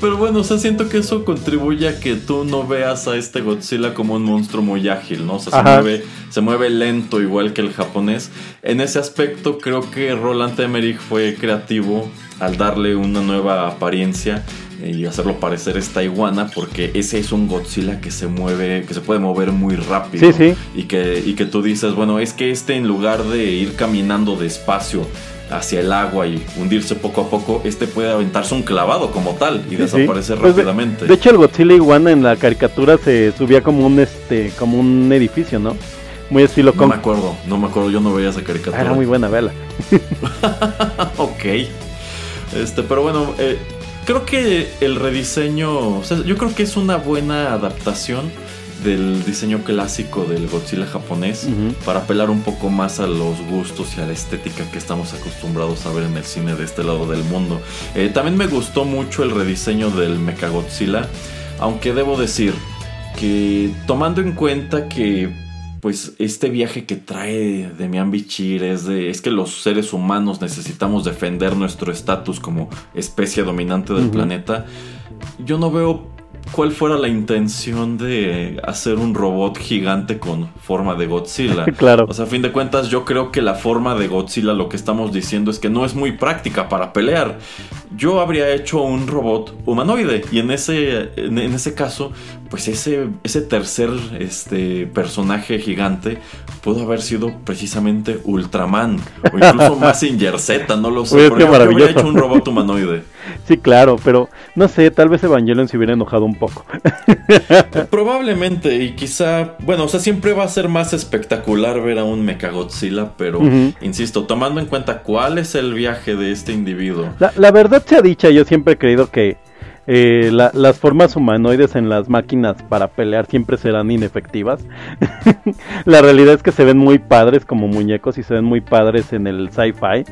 Pero bueno, o sea, siento que eso contribuye a que tú no veas a este Godzilla como un monstruo muy ágil, ¿no? O sea, se mueve, se mueve lento igual que el japonés. En ese aspecto creo que Roland Emmerich fue creativo al darle una nueva apariencia y hacerlo parecer esta iguana porque ese es un Godzilla que se mueve, que se puede mover muy rápido. Sí, sí. Y que, y que tú dices, bueno, es que este en lugar de ir caminando despacio hacia el agua y hundirse poco a poco, este puede aventarse un clavado como tal y Sí, desaparecer sí. Pues rápidamente. De, hecho, el Godzilla iguana en la caricatura se subía como un este, como un edificio, ¿no? Muy estilo no me acuerdo, no me acuerdo, yo no veía esa caricatura. era muy buena, vela. ok. Este, pero bueno, eh, creo que el rediseño, o sea, yo creo que es una buena adaptación del diseño clásico del Godzilla japonés para apelar un poco más a los gustos y a la estética que estamos acostumbrados a ver en el cine de este lado del mundo. Eh, también me gustó mucho el rediseño del Mechagodzilla, aunque debo decir que tomando en cuenta que pues este viaje que trae de Bichir es de es que los seres humanos necesitamos defender nuestro estatus como especie dominante del planeta. Yo no veo cuál fuera la intención de hacer un robot gigante con forma de Godzilla. Claro. O sea, a fin de cuentas, yo creo que la forma de Godzilla lo que estamos diciendo es que no es muy práctica para pelear. Yo habría hecho un robot humanoide y en ese, en, en ese caso, pues ese, ese tercer este, personaje gigante pudo haber sido precisamente Ultraman o incluso Mazinger Z, no lo sé. Oye, pero qué yo- yo habría hecho un robot humanoide. Sí, claro, pero no sé, tal vez Evangelion se hubiera enojado un poco. Probablemente, y quizá, bueno, o sea, siempre va a ser más espectacular ver a un Mechagodzilla, pero insisto, tomando en cuenta cuál es el viaje de este individuo. La, la verdad sea dicha, yo siempre he creído que eh, la- las formas humanoides en las máquinas para pelear siempre serán inefectivas. la realidad es que se ven muy padres como muñecos y se ven muy padres en el sci-fi.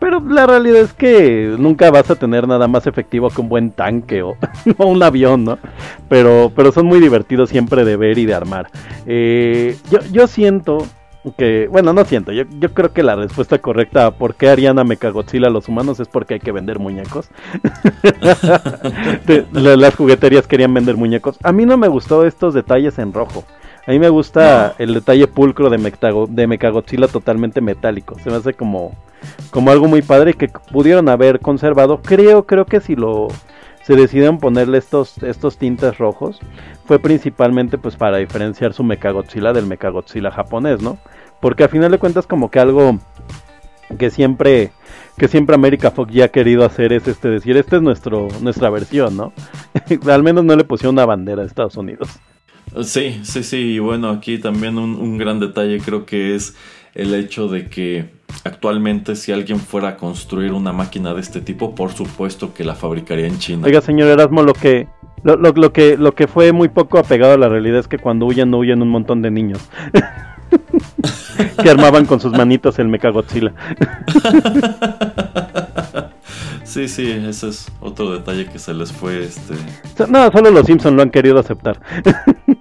Pero la realidad es que nunca vas a tener nada más efectivo que un buen tanque o, un avión, ¿no? Pero, pero son muy divertidos siempre de ver y de armar. Eh, yo, yo siento que, bueno, no siento, yo, yo creo que la respuesta correcta a por qué harían a Mechagodzilla a los humanos es porque hay que vender muñecos. Las jugueterías querían vender muñecos. A mí no me gustó estos detalles en rojo. A mí me gusta el detalle pulcro de, Mectago- de Mechagodzilla totalmente metálico. Se me hace como, como algo muy padre que pudieron haber conservado. Creo, creo que si lo se decidieron ponerle estos, estos tintes rojos, fue principalmente pues para diferenciar su Mechagodzilla del Mechagodzilla japonés, ¿no? Porque a final de cuentas como que algo que siempre que siempre America Fox ya ha querido hacer es este decir, esta es nuestro nuestra versión, ¿no? Al menos no le pusieron una bandera de Estados Unidos. Sí, sí, sí, y bueno, aquí también un, un gran detalle creo que es el hecho de que actualmente si alguien fuera a construir una máquina de este tipo, por supuesto que la fabricaría en China. Oiga, señor Erasmo, lo que lo, lo- lo que lo que fue muy poco apegado a la realidad es que cuando huyen no huyen un montón de niños. que armaban con sus manitos el Mechagodzilla. Sí, sí, ese es otro detalle que se les fue, este, No, solo los Simpson lo han querido aceptar.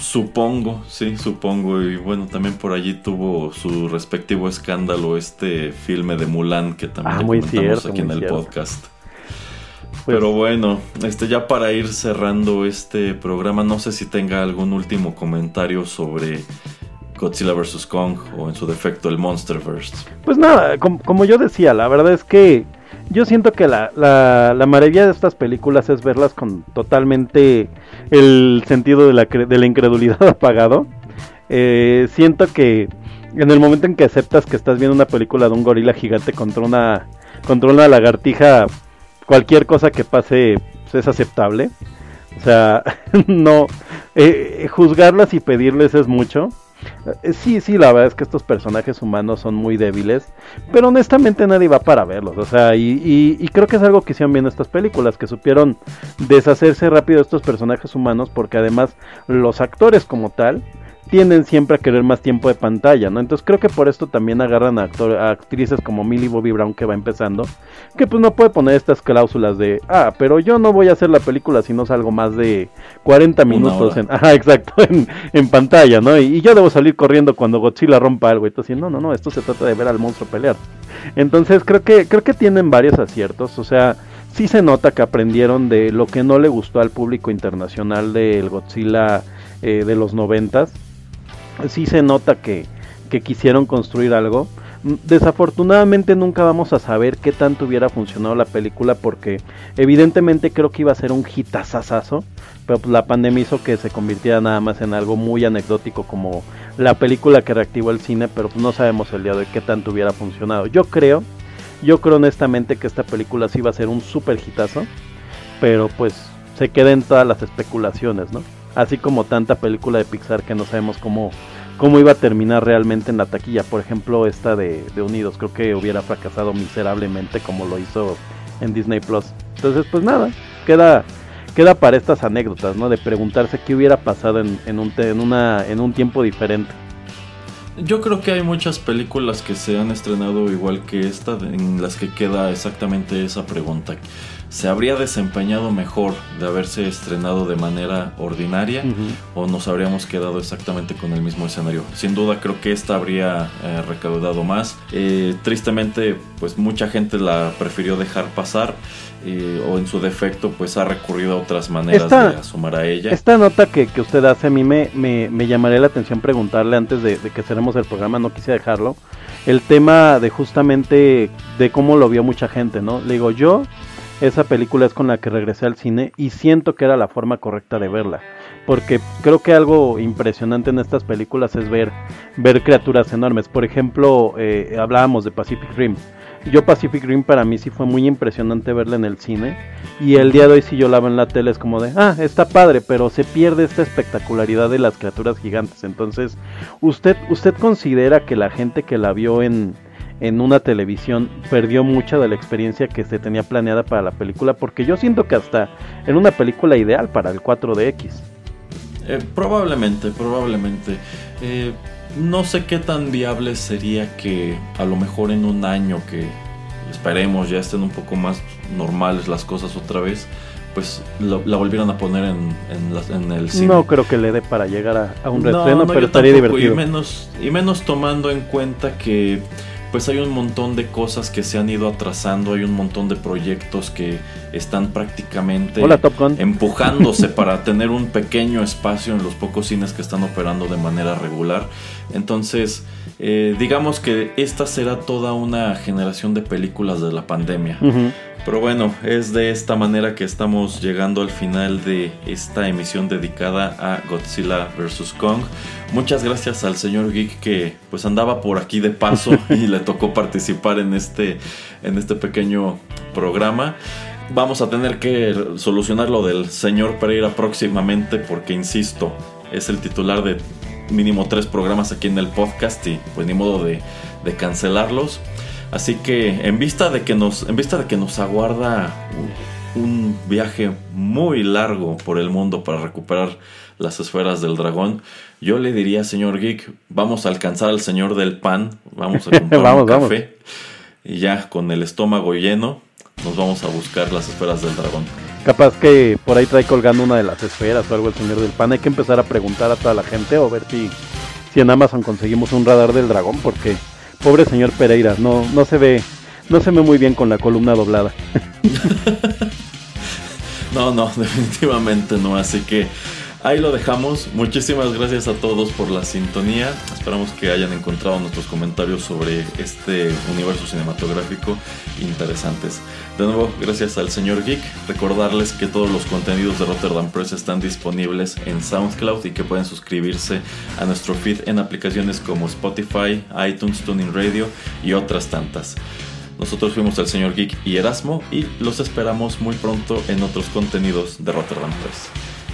supongo, sí, supongo, y bueno, también por allí tuvo su respectivo escándalo este filme de Mulan que también Ah, ya muy comentamos cierto, aquí en el podcast. Pues- Pero bueno, este ya para ir cerrando este programa, no sé si tenga algún último comentario sobre Godzilla vs. Kong o en su defecto el Monsterverse. Pues nada, com- como, yo decía, la verdad es que yo siento que la, la, la maravilla de estas películas es verlas con totalmente el sentido de la, de la incredulidad apagado. Eh, siento que en el momento en que aceptas que estás viendo una película de un gorila gigante contra una, contra una lagartija, cualquier cosa que pase pues, es aceptable. O sea, no, eh, juzgarlas y pedirles es mucho. Eh, Sí, sí, la verdad es que estos personajes humanos son muy débiles, pero honestamente nadie va para verlos, o sea, y, creo que es algo que hicieron bien estas películas, que supieron deshacerse rápido estos personajes humanos, porque además los actores como tal tienden siempre a querer más tiempo de pantalla, ¿no? Entonces creo que por esto también agarran a, actrices como Millie Bobby Brown que va empezando, que pues no puede poner estas cláusulas de, ah, pero yo no voy a hacer la película si no salgo más de 40 Una minutos en, ajá, exacto, en, en pantalla, ¿no? Y, y yo debo salir corriendo cuando Godzilla rompa algo. Así, no, no, no, esto se trata de ver al monstruo pelear. Entonces creo que, creo que tienen varios aciertos. O sea, sí se nota que aprendieron de lo que no le gustó al público internacional del Godzilla eh, de los noventas. Sí se nota que, que quisieron construir algo. Mm, Desafortunadamente nunca vamos a saber qué tanto hubiera funcionado la película porque evidentemente creo que iba a ser un hitazazazo, pero pues la pandemia hizo que se convirtiera nada más en algo muy anecdótico como la película que reactivó el cine, pero pues no sabemos el día de hoy qué tanto hubiera funcionado. Yo creo, yo creo honestamente que esta película sí va a ser un super hitazo, pero pues se queda en todas las especulaciones, ¿no? Así como tanta película de Pixar que no sabemos cómo, cómo iba a terminar realmente en la taquilla. Por ejemplo, esta de, Unidos, creo que hubiera fracasado miserablemente como lo hizo en Disney Plus. Entonces, pues nada, queda, queda para estas anécdotas, ¿no? De preguntarse qué hubiera pasado en, en, un, en, una, en un tiempo diferente. Yo creo que hay muchas películas que se han estrenado igual que esta, en las que queda exactamente esa pregunta. ¿Se habría desempeñado mejor de haberse estrenado de manera ordinaria o nos habríamos quedado exactamente con el mismo escenario? Sin duda creo que esta habría eh, recaudado más. Eh, tristemente, pues mucha gente la prefirió dejar pasar eh, o en su defecto, pues ha recurrido a otras maneras Esta- de asomar a ella. Esta nota que, que usted hace, a mí me, me, me llamaría la atención preguntarle antes de, de que cerremos el programa, no quise dejarlo, el tema de justamente de cómo lo vio mucha gente, ¿no? Le digo, yo, esa película es con la que regresé al cine y siento que era la forma correcta de verla, porque creo que algo impresionante en estas películas es ver, ver criaturas enormes. Por ejemplo, eh, hablábamos de Pacific Rim. Yo Pacific Rim para mí sí fue muy impresionante verla en el cine y el día de hoy si yo la veo en la tele es como de, ah, está padre, pero se pierde esta espectacularidad de las criaturas gigantes. Entonces, ¿usted, usted considera que la gente que la vio en, en una televisión perdió mucha de la experiencia que se tenía planeada para la película? Porque yo siento que hasta era una película ideal para el 4DX. Eh, probablemente, probablemente. Eh, no sé qué tan viable sería que a lo mejor en un año que esperemos ya estén un poco más normales las cosas otra vez, pues lo- la volvieran a poner en, en, en el cine. No creo que le dé para llegar a, a un No, reestreno, no, pero yo estaría tampoco, divertido. Y menos, y menos tomando en cuenta que pues hay un montón de cosas que se han ido atrasando, hay un montón de proyectos que están prácticamente Hola empujándose para tener un pequeño espacio en los pocos cines que están operando de manera regular. Entonces, eh, digamos que esta será toda una generación de películas de la pandemia. Pero bueno, es de esta manera que estamos llegando al final de esta emisión dedicada a Godzilla vs. Kong. Muchas gracias al señor Geek que pues andaba por aquí de paso y le tocó participar en este, en este pequeño programa. Vamos a tener que solucionar lo del señor Pereira próximamente porque, insisto, es el titular de mínimo tres programas aquí en el podcast y pues ni modo de, de cancelarlos. Así que en vista de que nos, en vista de que nos aguarda un, viaje muy largo por el mundo para recuperar las esferas del dragón, yo le diría, señor Geek, vamos a alcanzar al señor del pan, vamos a comprar Vamos, un vamos. café y ya con el estómago lleno nos vamos a buscar las esferas del dragón. Capaz que por ahí trae colgando una de las esferas o algo el señor del pan. Hay que empezar a preguntar a toda la gente o ver si, si en Amazon conseguimos un radar del dragón, porque pobre señor Pereira, no, no se ve, no se ve muy bien con la columna doblada. No, no, definitivamente no. Así que ahí lo dejamos. Muchísimas gracias a todos por la sintonía. Esperamos que hayan encontrado nuestros comentarios sobre este universo cinematográfico interesantes. De nuevo, gracias al señor Geek. Recordarles que todos los contenidos de Rotterdam Press están disponibles en SoundCloud y que pueden suscribirse a nuestro feed en aplicaciones como Spotify, iTunes, Tuning Radio y otras tantas. Nosotros fuimos el señor Geek y Erasmo y los esperamos muy pronto en otros contenidos de Rotterdam Press.